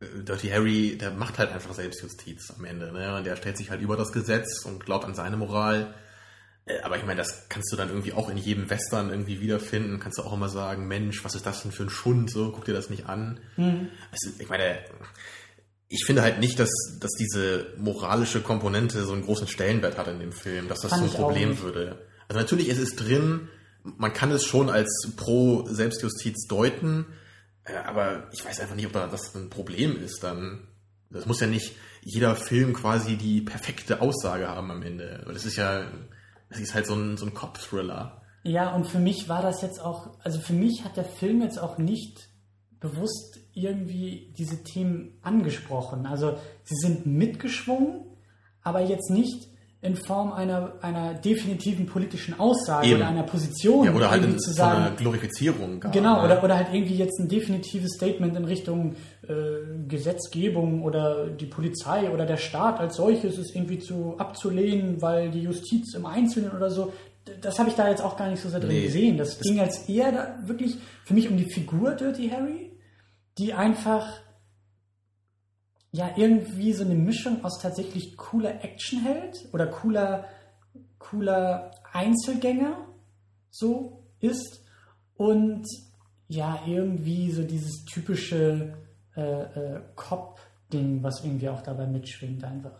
Dirty Harry, der macht halt einfach Selbstjustiz am Ende. Ne? Und der stellt sich halt über das Gesetz und glaubt an seine Moral. Äh, Aber ich meine, das kannst du dann irgendwie auch in jedem Western irgendwie wiederfinden. Kannst du auch immer sagen, Mensch, was ist das denn für ein Schund? So, guck dir das nicht an. Also, ich meine, ich finde halt nicht, dass, dass diese moralische Komponente so einen großen Stellenwert hat in dem Film, dass das Fand so ein Problem würde. Also natürlich ist es drin, man kann es schon als pro Selbstjustiz deuten, aber ich weiß einfach nicht, ob da das ein Problem ist dann. Das muss ja nicht jeder Film quasi die perfekte Aussage haben am Ende. Das ist ja, das ist halt so ein, so ein Cop-Thriller. Ja, und für mich war das jetzt auch, also für mich hat der Film jetzt auch nicht bewusst irgendwie diese Themen angesprochen. Also sie sind mitgeschwungen, aber jetzt nicht in Form einer, einer definitiven politischen Aussage Eben. oder einer Position, Ja, oder halt irgendwie in, zu so eine sagen, Glorifizierung. Gar, Genau, ne? oder, oder halt irgendwie jetzt ein definitives Statement in Richtung äh, Gesetzgebung oder die Polizei oder der Staat als solches ist irgendwie zu abzulehnen, weil die Justiz im Einzelnen oder so. Das habe ich da jetzt auch gar nicht so sehr drin Nee. gesehen. Das ging als eher da wirklich für mich um die Figur Dirty Harry, die einfach ja irgendwie so eine Mischung aus tatsächlich cooler Actionheld oder cooler, cooler Einzelgänger so ist und ja, irgendwie so dieses typische äh, äh, Cop-Ding, was irgendwie auch dabei mitschwingt einfach.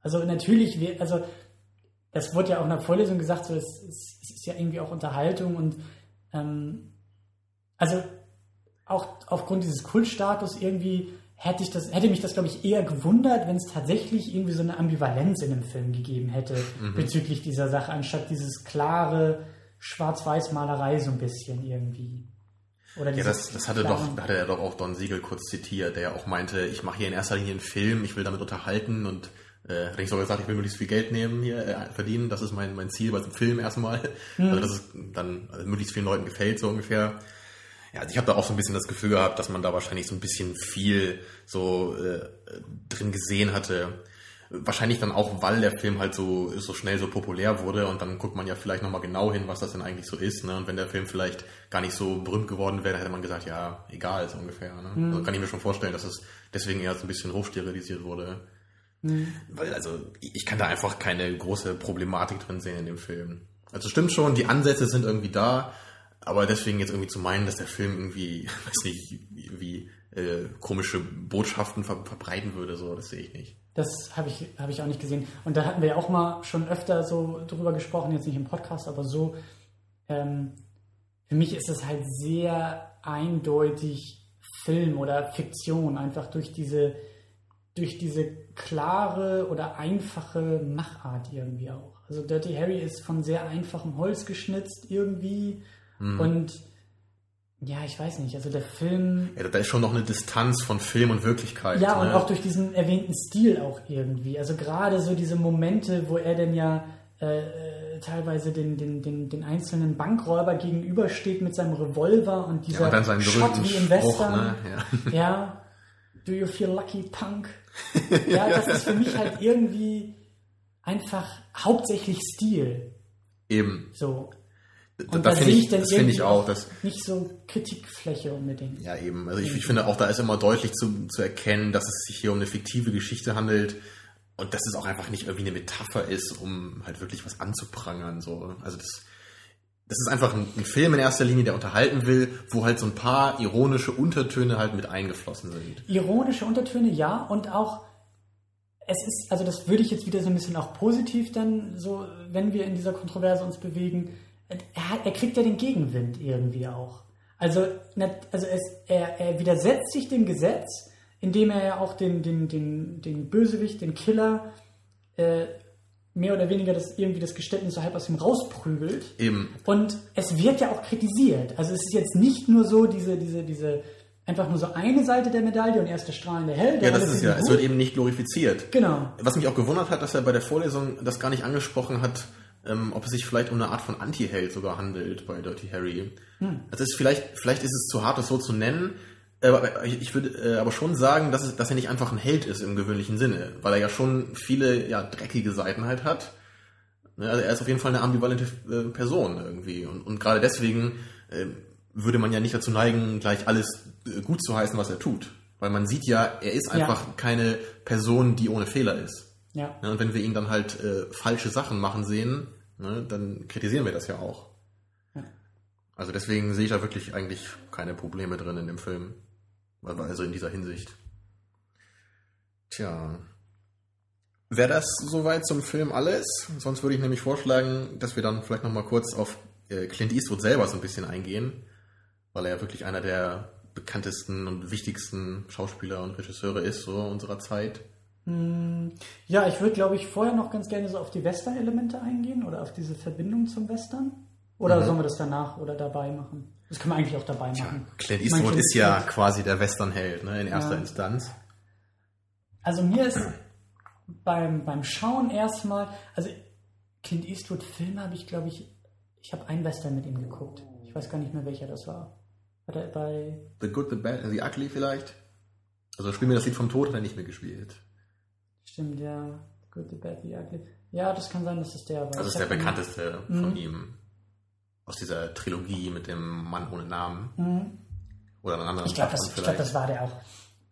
Also natürlich, wir- also das wurde ja auch in der Vorlesung gesagt, so es, es, es ist ja irgendwie auch Unterhaltung und ähm, also auch aufgrund dieses Kultstatus irgendwie hätte ich das, hätte mich das, glaube ich, eher gewundert, wenn es tatsächlich irgendwie so eine Ambivalenz in dem Film gegeben hätte bezüglich dieser Sache, anstatt dieses klare Schwarz-Weiß-Malerei so ein bisschen irgendwie. Oder Ja, dieses das, das hatte doch, da hatte er doch auch Don Siegel kurz zitiert, der ja auch meinte, ich mache hier in erster Linie einen Film, ich will damit unterhalten und äh, hat nicht so gesagt, ich will möglichst viel Geld nehmen hier, äh, verdienen, das ist mein, mein Ziel bei dem Film erstmal. Also dass es dann also möglichst vielen Leuten gefällt, so ungefähr. Ja, also ich habe da auch so ein bisschen das Gefühl gehabt, dass man da wahrscheinlich so ein bisschen viel so äh, drin gesehen hatte. Wahrscheinlich dann auch, weil der Film halt so, so schnell so populär wurde und dann guckt man ja vielleicht nochmal genau hin, was das denn eigentlich so ist. Ne? Und wenn der Film vielleicht gar nicht so berühmt geworden wäre, hätte man gesagt, ja, egal, so ungefähr. Ne? Also kann ich mir schon vorstellen, dass es deswegen eher so ein bisschen hochsterilisiert wurde. Weil, also, ich kann da einfach keine große Problematik drin sehen in dem Film. Also stimmt schon, die Ansätze sind irgendwie da, aber deswegen jetzt irgendwie zu meinen, dass der Film irgendwie, weiß nicht, irgendwie äh, komische Botschaften ver verbreiten würde, so, das sehe ich nicht. Das habe ich, hab ich auch nicht gesehen. Und da hatten wir ja auch mal schon öfter so drüber gesprochen, jetzt nicht im Podcast, aber so. Ähm, für mich ist es halt sehr eindeutig Film oder Fiktion, einfach durch diese, durch diese klare oder einfache Machart irgendwie auch. Also Dirty Harry ist von sehr einfachem Holz geschnitzt irgendwie und ja, ich weiß nicht, also der Film. Ja, da ist schon noch eine Distanz von Film und Wirklichkeit. Ja, und ne? auch durch diesen erwähnten Stil auch irgendwie. Also gerade so diese Momente, wo er denn ja äh, äh, teilweise den, den, den, den einzelnen Bankräuber gegenübersteht mit seinem Revolver und dieser ja, und Shot wie im Western. ne? Ja. Ja, do you feel lucky, Punk? ja, das ist für mich halt irgendwie einfach hauptsächlich Stil. Eben. So. Und da da finde ich, das finde ich auch, auch dass nicht so Kritikfläche unbedingt. Ja, eben. Also ich, ich finde auch, da ist immer deutlich zu, zu erkennen, dass es sich hier um eine fiktive Geschichte handelt und dass es auch einfach nicht irgendwie eine Metapher ist, um halt wirklich was anzuprangern. So. Also das, das ist einfach ein, ein Film in erster Linie, der unterhalten will, wo halt so ein paar ironische Untertöne halt mit eingeflossen sind. Ironische Untertöne, ja, und auch es ist, also das würde ich jetzt wieder so ein bisschen auch positiv dann so, wenn wir in dieser Kontroverse uns bewegen, er, hat, er kriegt ja den Gegenwind irgendwie auch. Also, also es, er, er widersetzt sich dem Gesetz, indem er ja auch den, den, den, den Bösewicht, den Killer, äh, mehr oder weniger das, irgendwie das Geständnis so halb aus ihm rausprügelt. Eben. Und es wird ja auch kritisiert. Also es ist jetzt nicht nur so diese, diese, diese, einfach nur so eine Seite der Medaille und er ist der strahlende Held. Ja, das ist ja, es wird eben nicht glorifiziert. Genau. Was mich auch gewundert hat, dass er bei der Vorlesung das gar nicht angesprochen hat, ähm, ob es sich vielleicht um eine Art von Anti-Held sogar handelt bei Dirty Harry. Also es ist vielleicht, vielleicht ist es zu hart, das so zu nennen, aber ich, ich würde äh, aber schon sagen, dass, es, dass er nicht einfach ein Held ist im gewöhnlichen Sinne, weil er ja schon viele ja, dreckige Seiten halt hat. Ne, Also er ist auf jeden Fall eine ambivalente äh, Person irgendwie. Und, und gerade deswegen äh, würde man ja nicht dazu neigen, gleich alles äh, gut zu heißen, was er tut. Weil man sieht ja, er ist einfach keine Person, die ohne Fehler ist. Ja. Ja, und wenn wir ihn dann halt äh, falsche Sachen machen sehen, ne, dann kritisieren wir das ja auch. Ja. Also deswegen sehe ich da wirklich eigentlich keine Probleme drin in dem Film. Also also in dieser Hinsicht. Tja. Wäre das soweit zum Film alles? Sonst würde ich nämlich vorschlagen, dass wir dann vielleicht nochmal kurz auf äh, Clint Eastwood selber so ein bisschen eingehen, weil er ja wirklich einer der bekanntesten und wichtigsten Schauspieler und Regisseure ist so unserer Zeit. Ja, ich würde, glaube ich, vorher noch ganz gerne so auf die Western-Elemente eingehen oder auf diese Verbindung zum Western. Oder sollen wir das danach oder dabei machen? Das können wir eigentlich auch dabei machen. Clint Ich meine, Eastwood Clint ist ja Eastwood- quasi der Westernheld ne, in erster Ja. Instanz. Also mir ist beim, beim Schauen erstmal, also Clint Eastwood-Film habe ich, glaube ich, ich habe einen Western mit ihm geguckt. Ich weiß gar nicht mehr, welcher das war. Hat er bei The Good, The Bad and The Ugly vielleicht? Also Spiel mir das Lied vom Tod hat er nicht mehr gespielt. Stimmt, ja. Good, the Bad, the Ugly. Ja, das kann sein, dass es der war. Das Ich ist der bekannteste von ihm. Aus dieser Trilogie mit dem Mann ohne Namen. Oder einen anderen Ich glaube, das, ich glaub, das war der auch.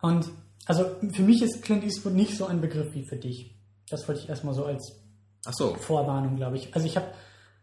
Und also für mich ist Clint Eastwood nicht so ein Begriff wie für dich. Das wollte ich erstmal so als so. Vorwarnung, glaube ich. Also ich habe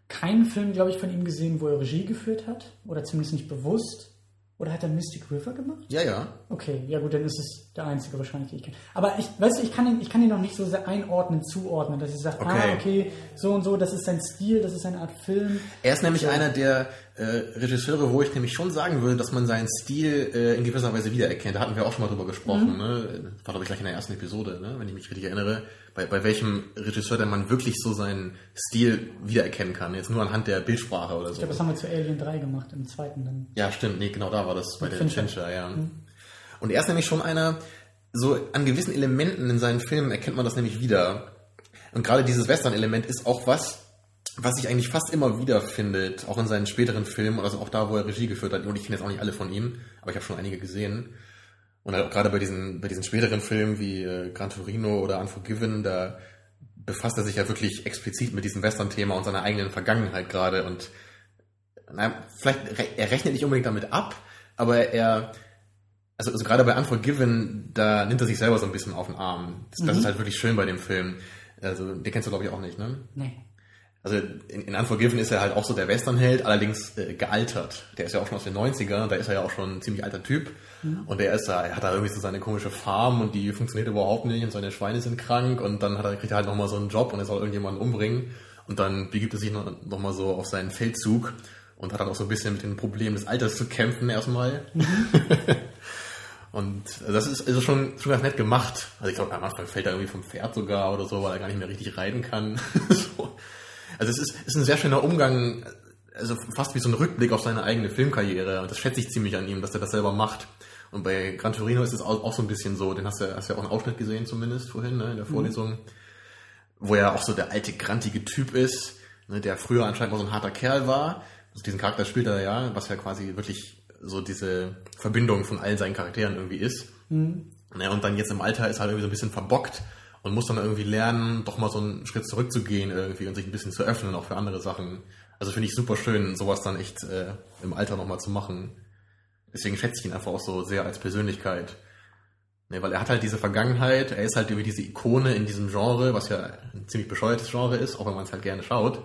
keinen Film, glaube ich, von ihm gesehen, wo er Regie geführt hat. Oder zumindest nicht bewusst. Oder hat er Mystic River gemacht? Ja, ja. Okay, ja gut, dann ist es der einzige wahrscheinlich, den ich kenne. Aber ich, weißt du, ich kann ihn, ich kann ihn noch nicht so sehr einordnen, zuordnen, dass ich sage, Okay. ah, okay, so und so, das ist sein Stil, das ist eine Art Film. Er ist nämlich So. einer der Regisseure, wo ich nämlich schon sagen würde, dass man seinen Stil äh, in gewisser Weise wiedererkennt. Da hatten wir auch schon mal drüber gesprochen. Ne? War, glaube ich, gleich in der ersten Episode, ne? wenn ich mich richtig erinnere. Bei, bei welchem Regisseur denn man wirklich so seinen Stil wiedererkennen kann. Jetzt nur anhand der Bildsprache oder so. Ich glaube, das haben wir zu Alien 3 gemacht, im zweiten dann. Ja, stimmt. Nee, genau da war das bei der Fincher. Fincher, ja. Und er ist nämlich schon einer, so an gewissen Elementen in seinen Filmen erkennt man das nämlich wieder. Und gerade dieses Western-Element ist auch was, was sich eigentlich fast immer wieder findet, auch in seinen späteren Filmen, also auch da, wo er Regie geführt hat. Und ich kenne jetzt auch nicht alle von ihm, aber ich habe schon einige gesehen. Und halt auch gerade bei diesen, bei diesen späteren Filmen wie äh, Gran Torino oder Unforgiven, da befasst er sich ja wirklich explizit mit diesem Western-Thema und seiner eigenen Vergangenheit gerade. Und na, vielleicht, re- er rechnet nicht unbedingt damit ab, aber er, also, also gerade bei Unforgiven, da nimmt er sich selber so ein bisschen auf den Arm. Das, das ist halt wirklich schön bei dem Film. Also, den kennst du glaube ich auch nicht, ne? Nee. Also in, in Unforgiven ist er halt auch so der Westernheld, allerdings äh, gealtert. Der ist ja auch schon aus den 90ern, da ist er ja auch schon ein ziemlich alter Typ. Und der ist da, er hat da irgendwie so seine komische Farm und die funktioniert überhaupt nicht und seine Schweine sind krank und dann hat er, kriegt er halt nochmal so einen Job und er soll irgendjemanden umbringen. Und dann begibt er sich noch, noch mal so auf seinen Feldzug und hat dann auch so ein bisschen mit den Problemen des Alters zu kämpfen erstmal. Und das ist, ist schon, schon ganz nett gemacht. Also ich glaube, am Anfang fällt er irgendwie vom Pferd sogar oder so, weil er gar nicht mehr richtig reiten kann. so. Also es ist, ist ein sehr schöner Umgang. also fast wie so ein Rückblick auf seine eigene Filmkarriere. Und das schätze ich ziemlich an ihm, dass er das selber macht. Und bei Gran Torino ist es auch, auch so ein bisschen so, den hast du, hast ja auch einen Ausschnitt gesehen zumindest vorhin, ne, in der Vorlesung, mhm. wo er auch so der alte, grantige Typ ist, ne, der früher anscheinend mal so ein harter Kerl war. Also diesen Charakter spielt er ja, was ja quasi wirklich so diese Verbindung von all seinen Charakteren irgendwie ist. Mhm. Ne, und dann jetzt im Alter ist er halt irgendwie so ein bisschen verbockt und muss dann irgendwie lernen, doch mal so einen Schritt zurückzugehen irgendwie und sich ein bisschen zu öffnen, auch für andere Sachen. Also finde ich super schön, sowas dann echt äh, im Alter nochmal zu machen. Deswegen schätze ich ihn einfach auch so sehr als Persönlichkeit. Ne, weil er hat halt diese Vergangenheit, er ist halt irgendwie diese Ikone in diesem Genre, was ja ein ziemlich bescheuertes Genre ist, auch wenn man es halt gerne schaut.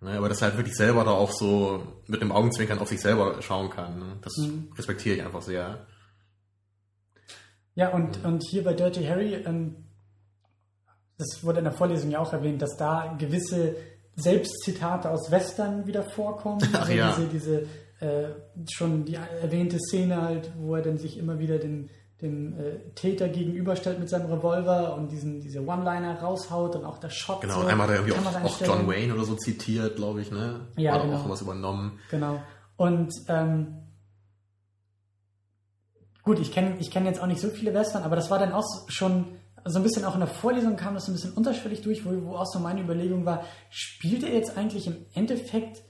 Ne, aber dass er halt wirklich selber da auch so mit dem Augenzwinkern auf sich selber schauen kann. Ne? Das mhm. respektiere ich einfach sehr. Ja, und, mhm. und hier bei Dirty Harry, ähm, das wurde in der Vorlesung ja auch erwähnt, dass da gewisse Selbstzitate aus Western wieder vorkommen. Ach, also ja. diese, diese äh, schon die erwähnte Szene halt, wo er dann sich immer wieder den, dem äh, Täter gegenüberstellt mit seinem Revolver und diesen, diese One-Liner raushaut und auch der Shot. Genau, so, einmal hat er irgendwie auch, auch, John Wayne oder so zitiert, glaube ich, ne? Ja, War genau. auch was übernommen. Genau. Und ähm, gut, ich kenne ich kenn jetzt auch nicht so viele Western, aber das war dann auch schon so ein bisschen auch in der Vorlesung kam das so ein bisschen unterschwellig durch, wo, wo auch so meine Überlegung war, spielt er jetzt eigentlich im Endeffekt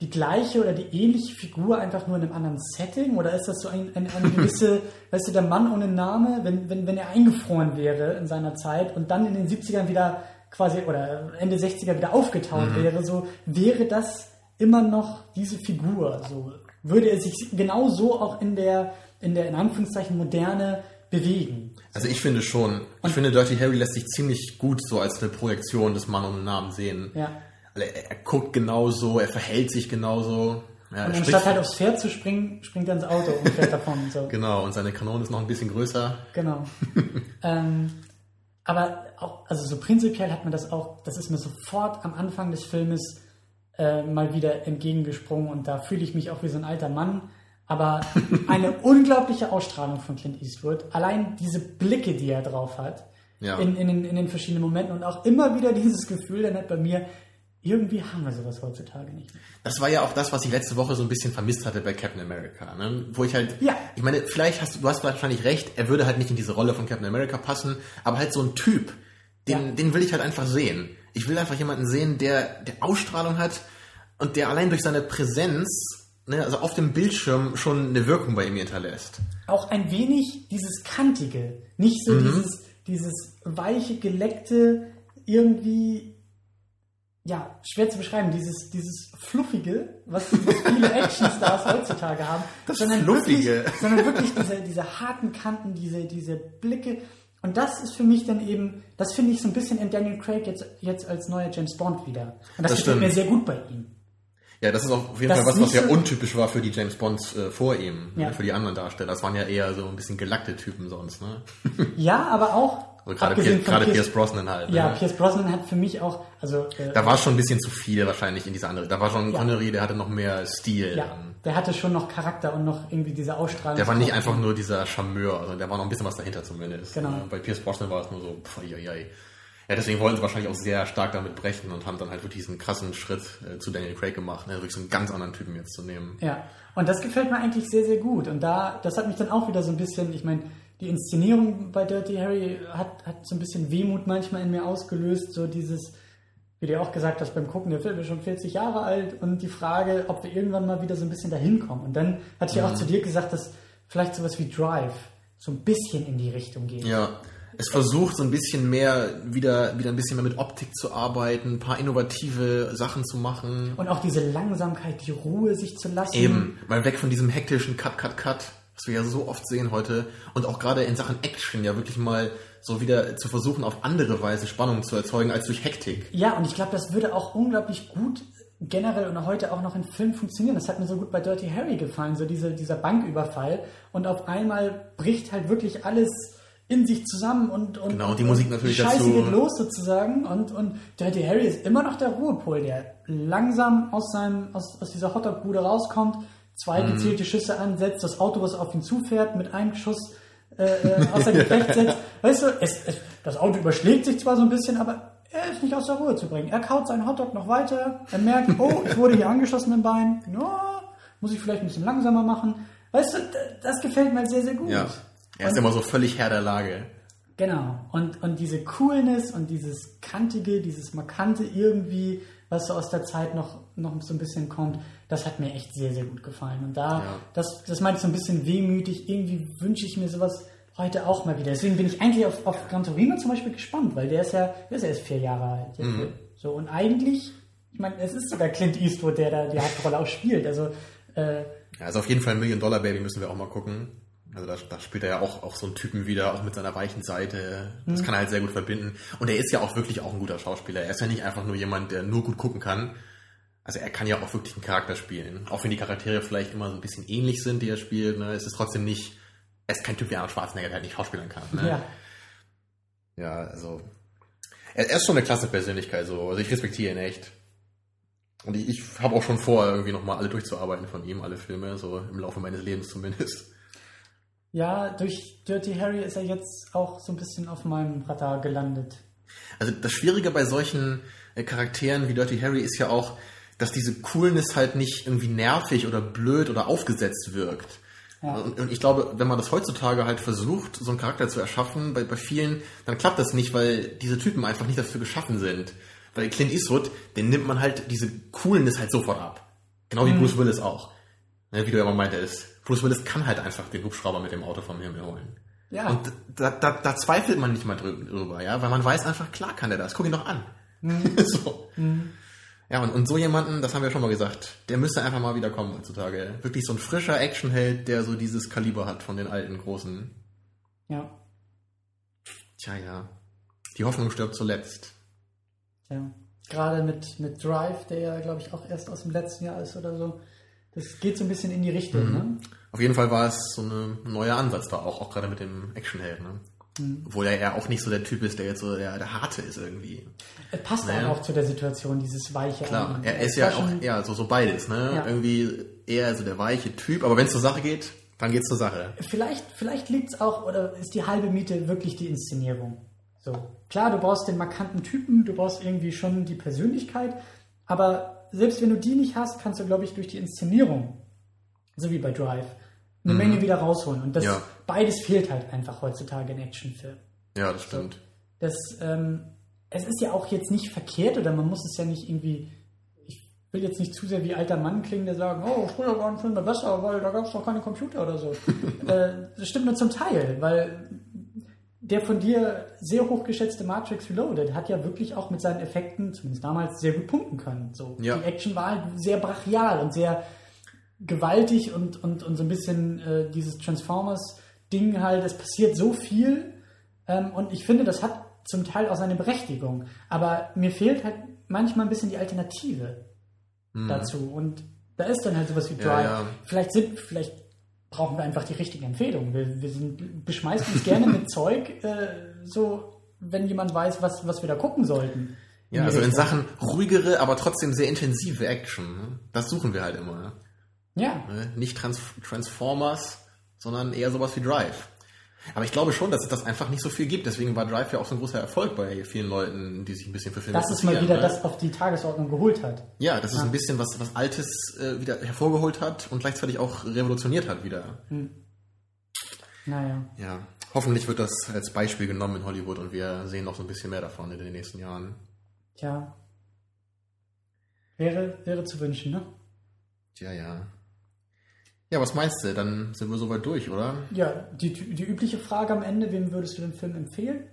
die gleiche oder die ähnliche Figur einfach nur in einem anderen Setting? Oder ist das so ein, ein, eine gewisse, weißt du, der Mann ohne Name, wenn, wenn, wenn er eingefroren wäre in seiner Zeit und dann in den 70ern wieder quasi oder Ende 60er wieder aufgetaucht mhm. wäre, so wäre das immer noch diese Figur. So würde er sich genau so auch in der, in der in Anführungszeichen Moderne bewegen. Also ich finde schon, ich finde Dirty Harry lässt sich ziemlich gut so als eine Projektion des Mann ohne Namen sehen. Ja. Er, er guckt genauso, er verhält sich genauso. Ja, und anstatt halt aufs Pferd zu springen, springt er ins Auto und fährt davon. So. Genau, und seine Kanone ist noch ein bisschen größer. Genau. ähm, aber auch, also so prinzipiell hat mir das auch, das ist mir sofort am Anfang des Filmes äh, mal wieder entgegengesprungen und da fühle ich mich auch wie so ein alter Mann. Aber eine unglaubliche Ausstrahlung von Clint Eastwood, allein diese Blicke, die er drauf hat, ja. in, in, in den verschiedenen Momenten und auch immer wieder dieses Gefühl, dann hat bei mir, irgendwie haben wir sowas heutzutage nicht. Das war ja auch das, was ich letzte Woche so ein bisschen vermisst hatte bei Captain America. Ne? Wo ich halt, ja. ich meine, vielleicht hast du, du hast wahrscheinlich recht, er würde halt nicht in diese Rolle von Captain America passen, aber halt so ein Typ, den, ja. den will ich halt einfach sehen. Ich will einfach jemanden sehen, der, der Ausstrahlung hat und der allein durch seine Präsenz, ne, also auf dem Bildschirm schon eine Wirkung bei ihm hinterlässt. Auch ein wenig dieses Kantige, nicht so mhm. dieses, dieses weiche, geleckte, irgendwie ja, schwer zu beschreiben, dieses, dieses Fluffige, was, viele Actionstars heutzutage haben. Das sondern Fluffige. Wirklich, sondern wirklich diese, diese harten Kanten, diese, diese Blicke. Und das ist für mich dann eben, das finde ich so ein bisschen in Daniel Craig jetzt, jetzt als neuer James Bond wieder. Und das, das gefällt mir sehr gut bei ihm. Ja, das ist auf jeden das Fall was, was ja so untypisch war für die James Bonds äh, vor ihm, ne, ja. ne, für die anderen Darsteller. Das waren ja eher so ein bisschen gelackte Typen sonst, ne? Ja, aber auch also gerade, Pierce, gerade Pierce, Brosnan halt. Ja, ne? Pierce Brosnan hat für mich auch, also äh, da war schon ein bisschen zu viel wahrscheinlich in dieser andere. Da war schon ja. Connery, der hatte noch mehr Stil. Ja, der hatte schon noch Charakter und noch irgendwie diese Ausstrahlung. Der war nicht einfach nur dieser Charmeur, also der war noch ein bisschen was dahinter zumindest. Genau. Ne? Bei Pierce Brosnan war es nur so, pff, ei, ei. Ja, deswegen wollten sie wahrscheinlich auch sehr stark damit brechen und haben dann halt wirklich diesen krassen Schritt äh, zu Daniel Craig gemacht, ne? wirklich so einen ganz anderen Typen jetzt zu nehmen. Ja, und das gefällt mir eigentlich sehr, sehr gut. Und da, das hat mich dann auch wieder so ein bisschen, ich meine, die Inszenierung bei Dirty Harry hat, hat so ein bisschen Wehmut manchmal in mir ausgelöst, so dieses, wie du ja auch gesagt hast, beim Gucken, der Film ist schon 40 Jahre alt und die Frage, ob wir irgendwann mal wieder so ein bisschen dahin kommen. Und dann hatte ich ja auch mhm. zu dir gesagt, dass vielleicht sowas wie Drive so ein bisschen in die Richtung geht. Ja, es versucht so ein bisschen mehr, wieder, wieder ein bisschen mehr mit Optik zu arbeiten, ein paar innovative Sachen zu machen. Und auch diese Langsamkeit, die Ruhe sich zu lassen. Eben, mal weg von diesem hektischen Cut, Cut, Cut, was wir ja so oft sehen heute. Und auch gerade in Sachen Action ja wirklich mal so wieder zu versuchen, auf andere Weise Spannung zu erzeugen als durch Hektik. Ja, und ich glaube, das würde auch unglaublich gut generell und heute auch noch in Filmen funktionieren. Das hat mir so gut bei Dirty Harry gefallen, so diese, dieser Banküberfall. Und auf einmal bricht halt wirklich alles in sich zusammen und, und, genau, die Musik natürlich Scheiße dazu. geht los sozusagen und, und Dirty Harry ist immer noch der Ruhepol, der langsam aus seinem, aus, aus dieser Hotdog-Bude rauskommt, zwei mhm. gezielte Schüsse ansetzt, das Auto, was auf ihn zufährt, mit einem Schuss äh, äh außer Gefecht setzt. Weißt du, es, es, das Auto überschlägt sich zwar so ein bisschen, aber er ist nicht aus der Ruhe zu bringen. Er kaut seinen Hotdog noch weiter. Er merkt, oh, ich wurde hier angeschossen im Bein. Ja, muss ich vielleicht ein bisschen langsamer machen. Weißt du, das gefällt mir sehr, sehr gut. Ja. Er ist immer so völlig Herr der Lage. Genau. Und, und diese Coolness und dieses Kantige, dieses Markante irgendwie, was so aus der Zeit noch, noch so ein bisschen kommt, das hat mir echt sehr, sehr gut gefallen. Und da, Ja. das, das meine ich so ein bisschen wehmütig. Irgendwie wünsche ich mir sowas heute auch mal wieder. Deswegen bin ich eigentlich auf, auf Gran Torino zum Beispiel gespannt, weil der ist ja, der ist ja erst vier Jahre alt. Mhm. So, und eigentlich, ich meine, es ist sogar Clint Eastwood, der da die Hauptrolle auch spielt. Also, äh, Ja, also auf jeden Fall Million Dollar Baby müssen wir auch mal gucken. Also da, da spielt er ja auch, auch so einen Typen wieder, auch mit seiner weichen Seite. Das kann er halt sehr gut verbinden. Und er ist ja auch wirklich auch ein guter Schauspieler. Er ist ja nicht einfach nur jemand, der nur gut gucken kann. Also er kann ja auch wirklich einen Charakter spielen. Auch wenn die Charaktere vielleicht immer so ein bisschen ähnlich sind, die er spielt. Ne? Es ist trotzdem nicht, er ist kein Typ wie Arnold Schwarzenegger, der halt nicht schauspielern kann. Ne? ja. Ja, also. Er, er ist schon eine klasse Persönlichkeit, so. Also ich respektiere ihn echt. Und ich, ich habe auch schon vor, irgendwie nochmal alle durchzuarbeiten von ihm, alle Filme, so im Laufe meines Lebens zumindest. Ja, durch Dirty Harry ist er jetzt auch so ein bisschen auf meinem Radar gelandet. Also das Schwierige bei solchen äh, Charakteren wie Dirty Harry ist ja auch, dass diese Coolness halt nicht irgendwie nervig oder blöd oder aufgesetzt wirkt. Ja. Und, ich glaube, wenn man das heutzutage halt versucht, so einen Charakter zu erschaffen, bei, bei vielen, dann klappt das nicht, weil diese Typen einfach nicht dafür geschaffen sind. Weil Clint Eastwood, den nimmt man halt diese Coolness halt sofort ab. Genau wie Bruce Willis auch. Ne, wie du ja mal meintest. Bruce Willis kann halt einfach den Hubschrauber mit dem Auto vom Himmel holen. Ja. Und da, da, da zweifelt man nicht mal drü- drüber, ja, weil man weiß einfach, klar kann der das. Guck ihn doch an. so. Ja, und, und so jemanden, das haben wir schon mal gesagt, der müsste einfach mal wieder kommen heutzutage. Wirklich so ein frischer Actionheld, der so dieses Kaliber hat von den alten großen. Ja. Tja, ja. Die Hoffnung stirbt zuletzt. Ja. Gerade mit, mit Drive, der ja, glaube ich, auch erst aus dem letzten Jahr ist oder so. Das geht so ein bisschen in die Richtung, ne? Auf jeden Fall war es so ein neuer Ansatz da auch, auch gerade mit dem Actionheld, ne? Obwohl er ja auch nicht so der Typ ist, der jetzt so der, der Harte ist irgendwie. Es passt Naja. auch zu der Situation, dieses Weiche. Klar, an er ist ja auch eher so, so beides, ne? Ja. Irgendwie eher so der weiche Typ, aber wenn es zur Sache geht, dann geht's zur Sache. Vielleicht, vielleicht liegt es auch, oder ist die halbe Miete wirklich die Inszenierung. So. Klar, du brauchst den markanten Typen, du brauchst irgendwie schon die Persönlichkeit, aber selbst wenn du die nicht hast, kannst du, glaube ich, durch die Inszenierung, so wie bei Drive, eine Menge wieder rausholen. Und das Ja. beides fehlt halt einfach heutzutage in Actionfilmen. Ja, das stimmt. Das, ähm, es ist ja auch jetzt nicht verkehrt oder man muss es ja nicht irgendwie. Ich will jetzt nicht zu sehr wie alter Mann klingen, der sagen, oh, früher waren Filme besser, weil da gab es doch keine Computer oder so. äh, das stimmt nur zum Teil, weil der von dir sehr hochgeschätzte Matrix Reloaded hat ja wirklich auch mit seinen Effekten, zumindest damals, sehr gut punkten können. So. Ja. Die Action war halt sehr brachial und sehr gewaltig und, und, und so ein bisschen äh, dieses Transformers-Ding halt, es passiert so viel ähm, und ich finde, das hat zum Teil auch seine Berechtigung. Aber mir fehlt halt manchmal ein bisschen die Alternative dazu. Und da ist dann halt sowas wie Mhm. Ja, Drive. ja. Vielleicht sind, vielleicht brauchen wir einfach die richtigen Empfehlungen. Wir, wir sind, beschmeißen uns gerne mit Zeug, äh, so, wenn jemand weiß, was, was wir da gucken sollten. Ja, also in. Sachen ruhigere, aber trotzdem sehr intensive Action. ne? Das suchen wir halt immer. Ja, ne? Nicht Trans Transformers, sondern eher sowas wie Drive. Aber ich glaube schon, dass es das einfach nicht so viel gibt. Deswegen war Drive ja auch so ein großer Erfolg bei vielen Leuten, die sich ein bisschen für Filme dass es mal wieder ne? das auf die Tagesordnung geholt hat. Ja, das ist ein bisschen was, was Altes äh, wieder hervorgeholt hat und gleichzeitig auch revolutioniert hat wieder. Naja. Ja, hoffentlich wird das als Beispiel genommen in Hollywood und wir sehen noch so ein bisschen mehr davon in den nächsten Jahren. Tja. Wäre, wäre zu wünschen, ne? Tja, ja. Ja, was meinst du? Dann sind wir soweit durch, oder? Ja, die, die übliche Frage am Ende, wem würdest du den Film empfehlen?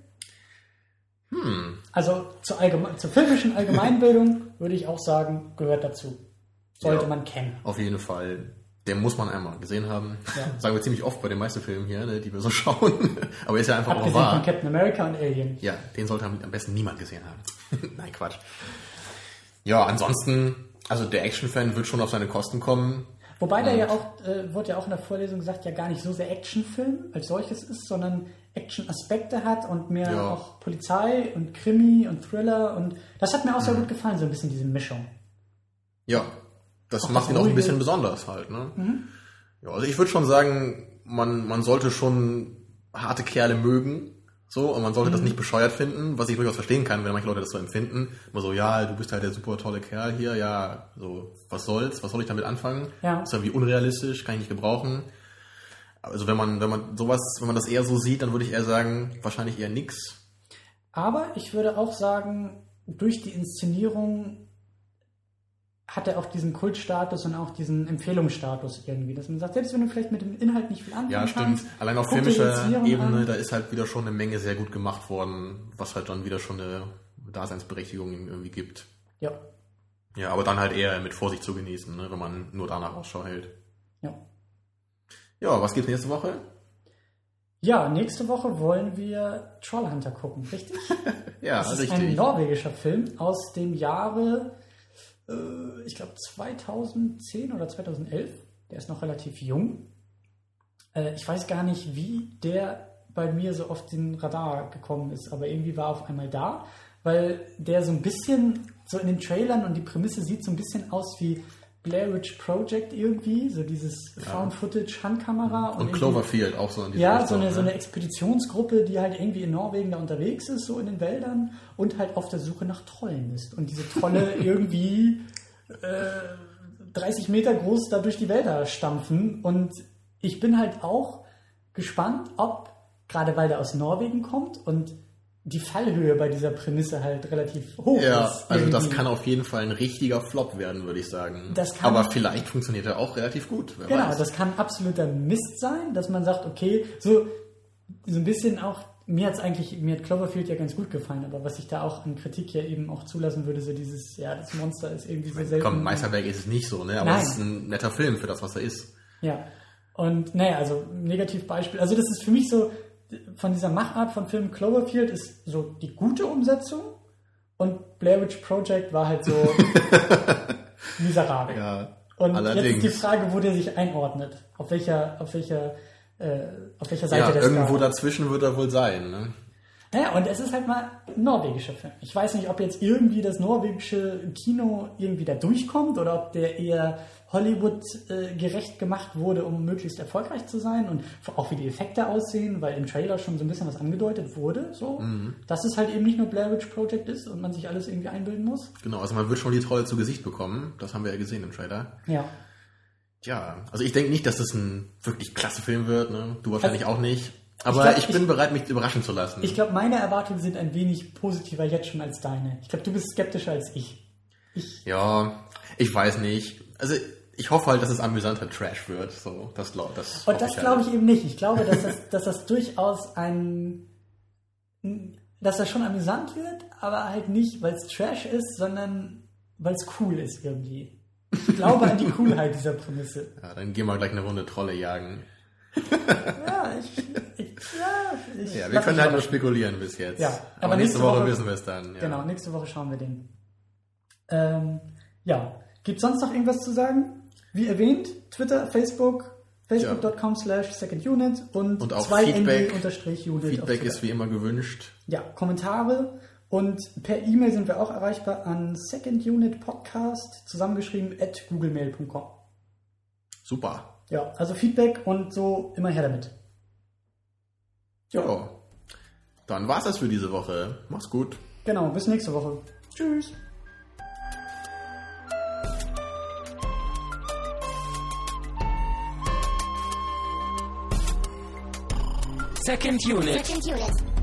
Hm. Also zur, allgeme zur filmischen Allgemeinbildung würde ich auch sagen, gehört dazu. Sollte Ja. man kennen. Auf jeden Fall. Den muss man einmal gesehen haben. Ja. Sagen wir ziemlich oft bei den meisten Filmen hier, ne, die wir so schauen. Aber ist ja einfach auch Abgesehen von wahr. Captain America und Alien. Ja, den sollte am besten niemand gesehen haben. Nein, Quatsch. Ja, ansonsten, also der Action-Fan wird schon auf seine Kosten kommen. Wobei der ja auch, äh, wurde ja auch in der Vorlesung gesagt, ja gar nicht so sehr Actionfilm als solches ist, sondern Action-Aspekte hat und mehr Ja. auch Polizei und Krimi und Thriller und das hat mir auch Mhm. sehr gut gefallen, so ein bisschen diese Mischung. Ja, das Auch macht das ihn auch ein bisschen besonders halt. Ne? Ja, also ich würde schon sagen, man, man sollte schon harte Kerle mögen. So, und man sollte das nicht bescheuert finden, was ich durchaus verstehen kann, wenn manche Leute das so empfinden. Immer so, ja, du bist halt der super tolle Kerl hier, ja, so, was soll's, was soll ich damit anfangen? Ja. Ist irgendwie unrealistisch, kann ich nicht gebrauchen. Also wenn man, wenn man sowas, wenn man das eher so sieht, dann würde ich eher sagen, wahrscheinlich eher nix. Aber ich würde auch sagen, durch die Inszenierung hat er auch diesen Kultstatus und auch diesen Empfehlungsstatus irgendwie, dass man sagt, selbst wenn du vielleicht mit dem Inhalt nicht viel anfangen Ja, stimmt. kannst, Allein auf filmischer Ebene, an. da ist halt wieder schon eine Menge sehr gut gemacht worden, was halt dann wieder schon eine Daseinsberechtigung irgendwie gibt. Ja, Ja, aber dann halt eher mit Vorsicht zu genießen, ne, wenn man nur danach Ausschau hält. ja. Ja, was gibt's nächste Woche? Ja, nächste Woche wollen wir Trollhunter gucken, richtig? Ja, Das ist ein richtig. norwegischer Film aus dem Jahre, äh, ich glaube 2010 oder 2011. Der ist noch relativ jung. Äh, ich weiß gar nicht, wie der bei mir so auf den Radar gekommen ist, aber irgendwie war er auf einmal da, weil der so ein bisschen, so in den Trailern und die Prämisse sieht so ein bisschen aus wie Blair Witch Project irgendwie, so dieses Found-Footage-Handkamera. Und irgendwie- Cloverfield auch so in ja, Richtung, so eine, ne? so eine Expeditionsgruppe, die halt irgendwie in Norwegen da unterwegs ist, so in den Wäldern und halt auf der Suche nach Trollen ist. Und diese Trolle irgendwie äh, 30 Meter groß da durch die Wälder stampfen. Und ich bin halt auch gespannt, ob, gerade weil der aus Norwegen kommt und die Fallhöhe bei dieser Prämisse halt relativ hoch Ja, ist. also das kann auf jeden Fall ein richtiger Flop werden, würde ich sagen. Das kann- Aber vielleicht funktioniert er auch relativ gut. Wer Genau, weiß. das kann absoluter Mist sein, dass man sagt, okay, so, so ein bisschen auch, mir hat es eigentlich, mir hat Cloverfield ja ganz gut gefallen, aber was ich da auch an Kritik ja eben auch zulassen würde, so dieses, ja, das Monster ist irgendwie so selten. Komm, Meisterwerk ist es nicht so, ne? Aber Nein. es ist ein netter Film für das, was er ist. Ja. Und naja, also Negativbeispiel, also das ist für mich so, von dieser Machart von Film Cloverfield ist so die gute Umsetzung und Blair Witch Project war halt so miserabel. Ja, Und allerdings. jetzt die Frage, wo der sich einordnet. Auf welcher, auf welcher, äh, auf welcher Seite ja, der irgendwo dazwischen wird er wohl sein, ne? Ja, und es ist halt mal ein norwegischer Film. Ich weiß nicht, ob jetzt irgendwie das norwegische Kino irgendwie da durchkommt oder ob der eher Hollywood äh, gerecht gemacht wurde, um möglichst erfolgreich zu sein und auch wie die Effekte aussehen, weil im Trailer schon so ein bisschen was angedeutet wurde, so, dass es halt eben nicht nur Blair Witch Project ist und man sich alles irgendwie einbilden muss. Genau, also man wird schon die Trolle zu Gesicht bekommen. Das haben wir ja gesehen im Trailer. Ja. Tja, also ich denke nicht, dass das ein wirklich klasse Film wird, ne? Du wahrscheinlich Also, auch nicht. Aber glaub, ich, bin bereit, mich überraschen zu lassen. Ich glaube, meine Erwartungen sind ein wenig positiver jetzt schon als deine. Ich glaube, du bist skeptischer als ich. ja, ich weiß nicht. Also ich hoffe halt, dass es amüsanter Trash wird. So, das glaube das Und das halt. glaube ich eben nicht. Ich glaube, dass das, dass das durchaus ein. dass das schon amüsant wird, aber halt nicht, weil es Trash ist, sondern weil es cool ist irgendwie. Ich glaube an die Coolheit dieser Prämisse. Ja, dann gehen wir gleich eine Runde Trolle jagen. Ja, ich. ich ja, ich Ja, wir können halt nur spekulieren bis jetzt. Ja, aber, aber nächste, nächste Woche, Woche- wissen wir es dann. Ja. Genau, nächste Woche schauen wir den. Ähm, ja, gibt sonst noch irgendwas zu sagen? Wie erwähnt, Twitter, Facebook, facebook.com slash secondunit und, Und auch 2 Feedback. ND unterstrich Unit. auf Feedback ist wie immer gewünscht. Ja, Kommentare und per E-Mail sind wir auch erreichbar an secondunitpodcast, zusammengeschrieben at googlemail.com. Super. Ja, also Feedback und so immer her damit. Ja. Dann war's das für diese Woche. Mach's gut. Genau, bis nächste Woche. Tschüss. Second unit. Second unit.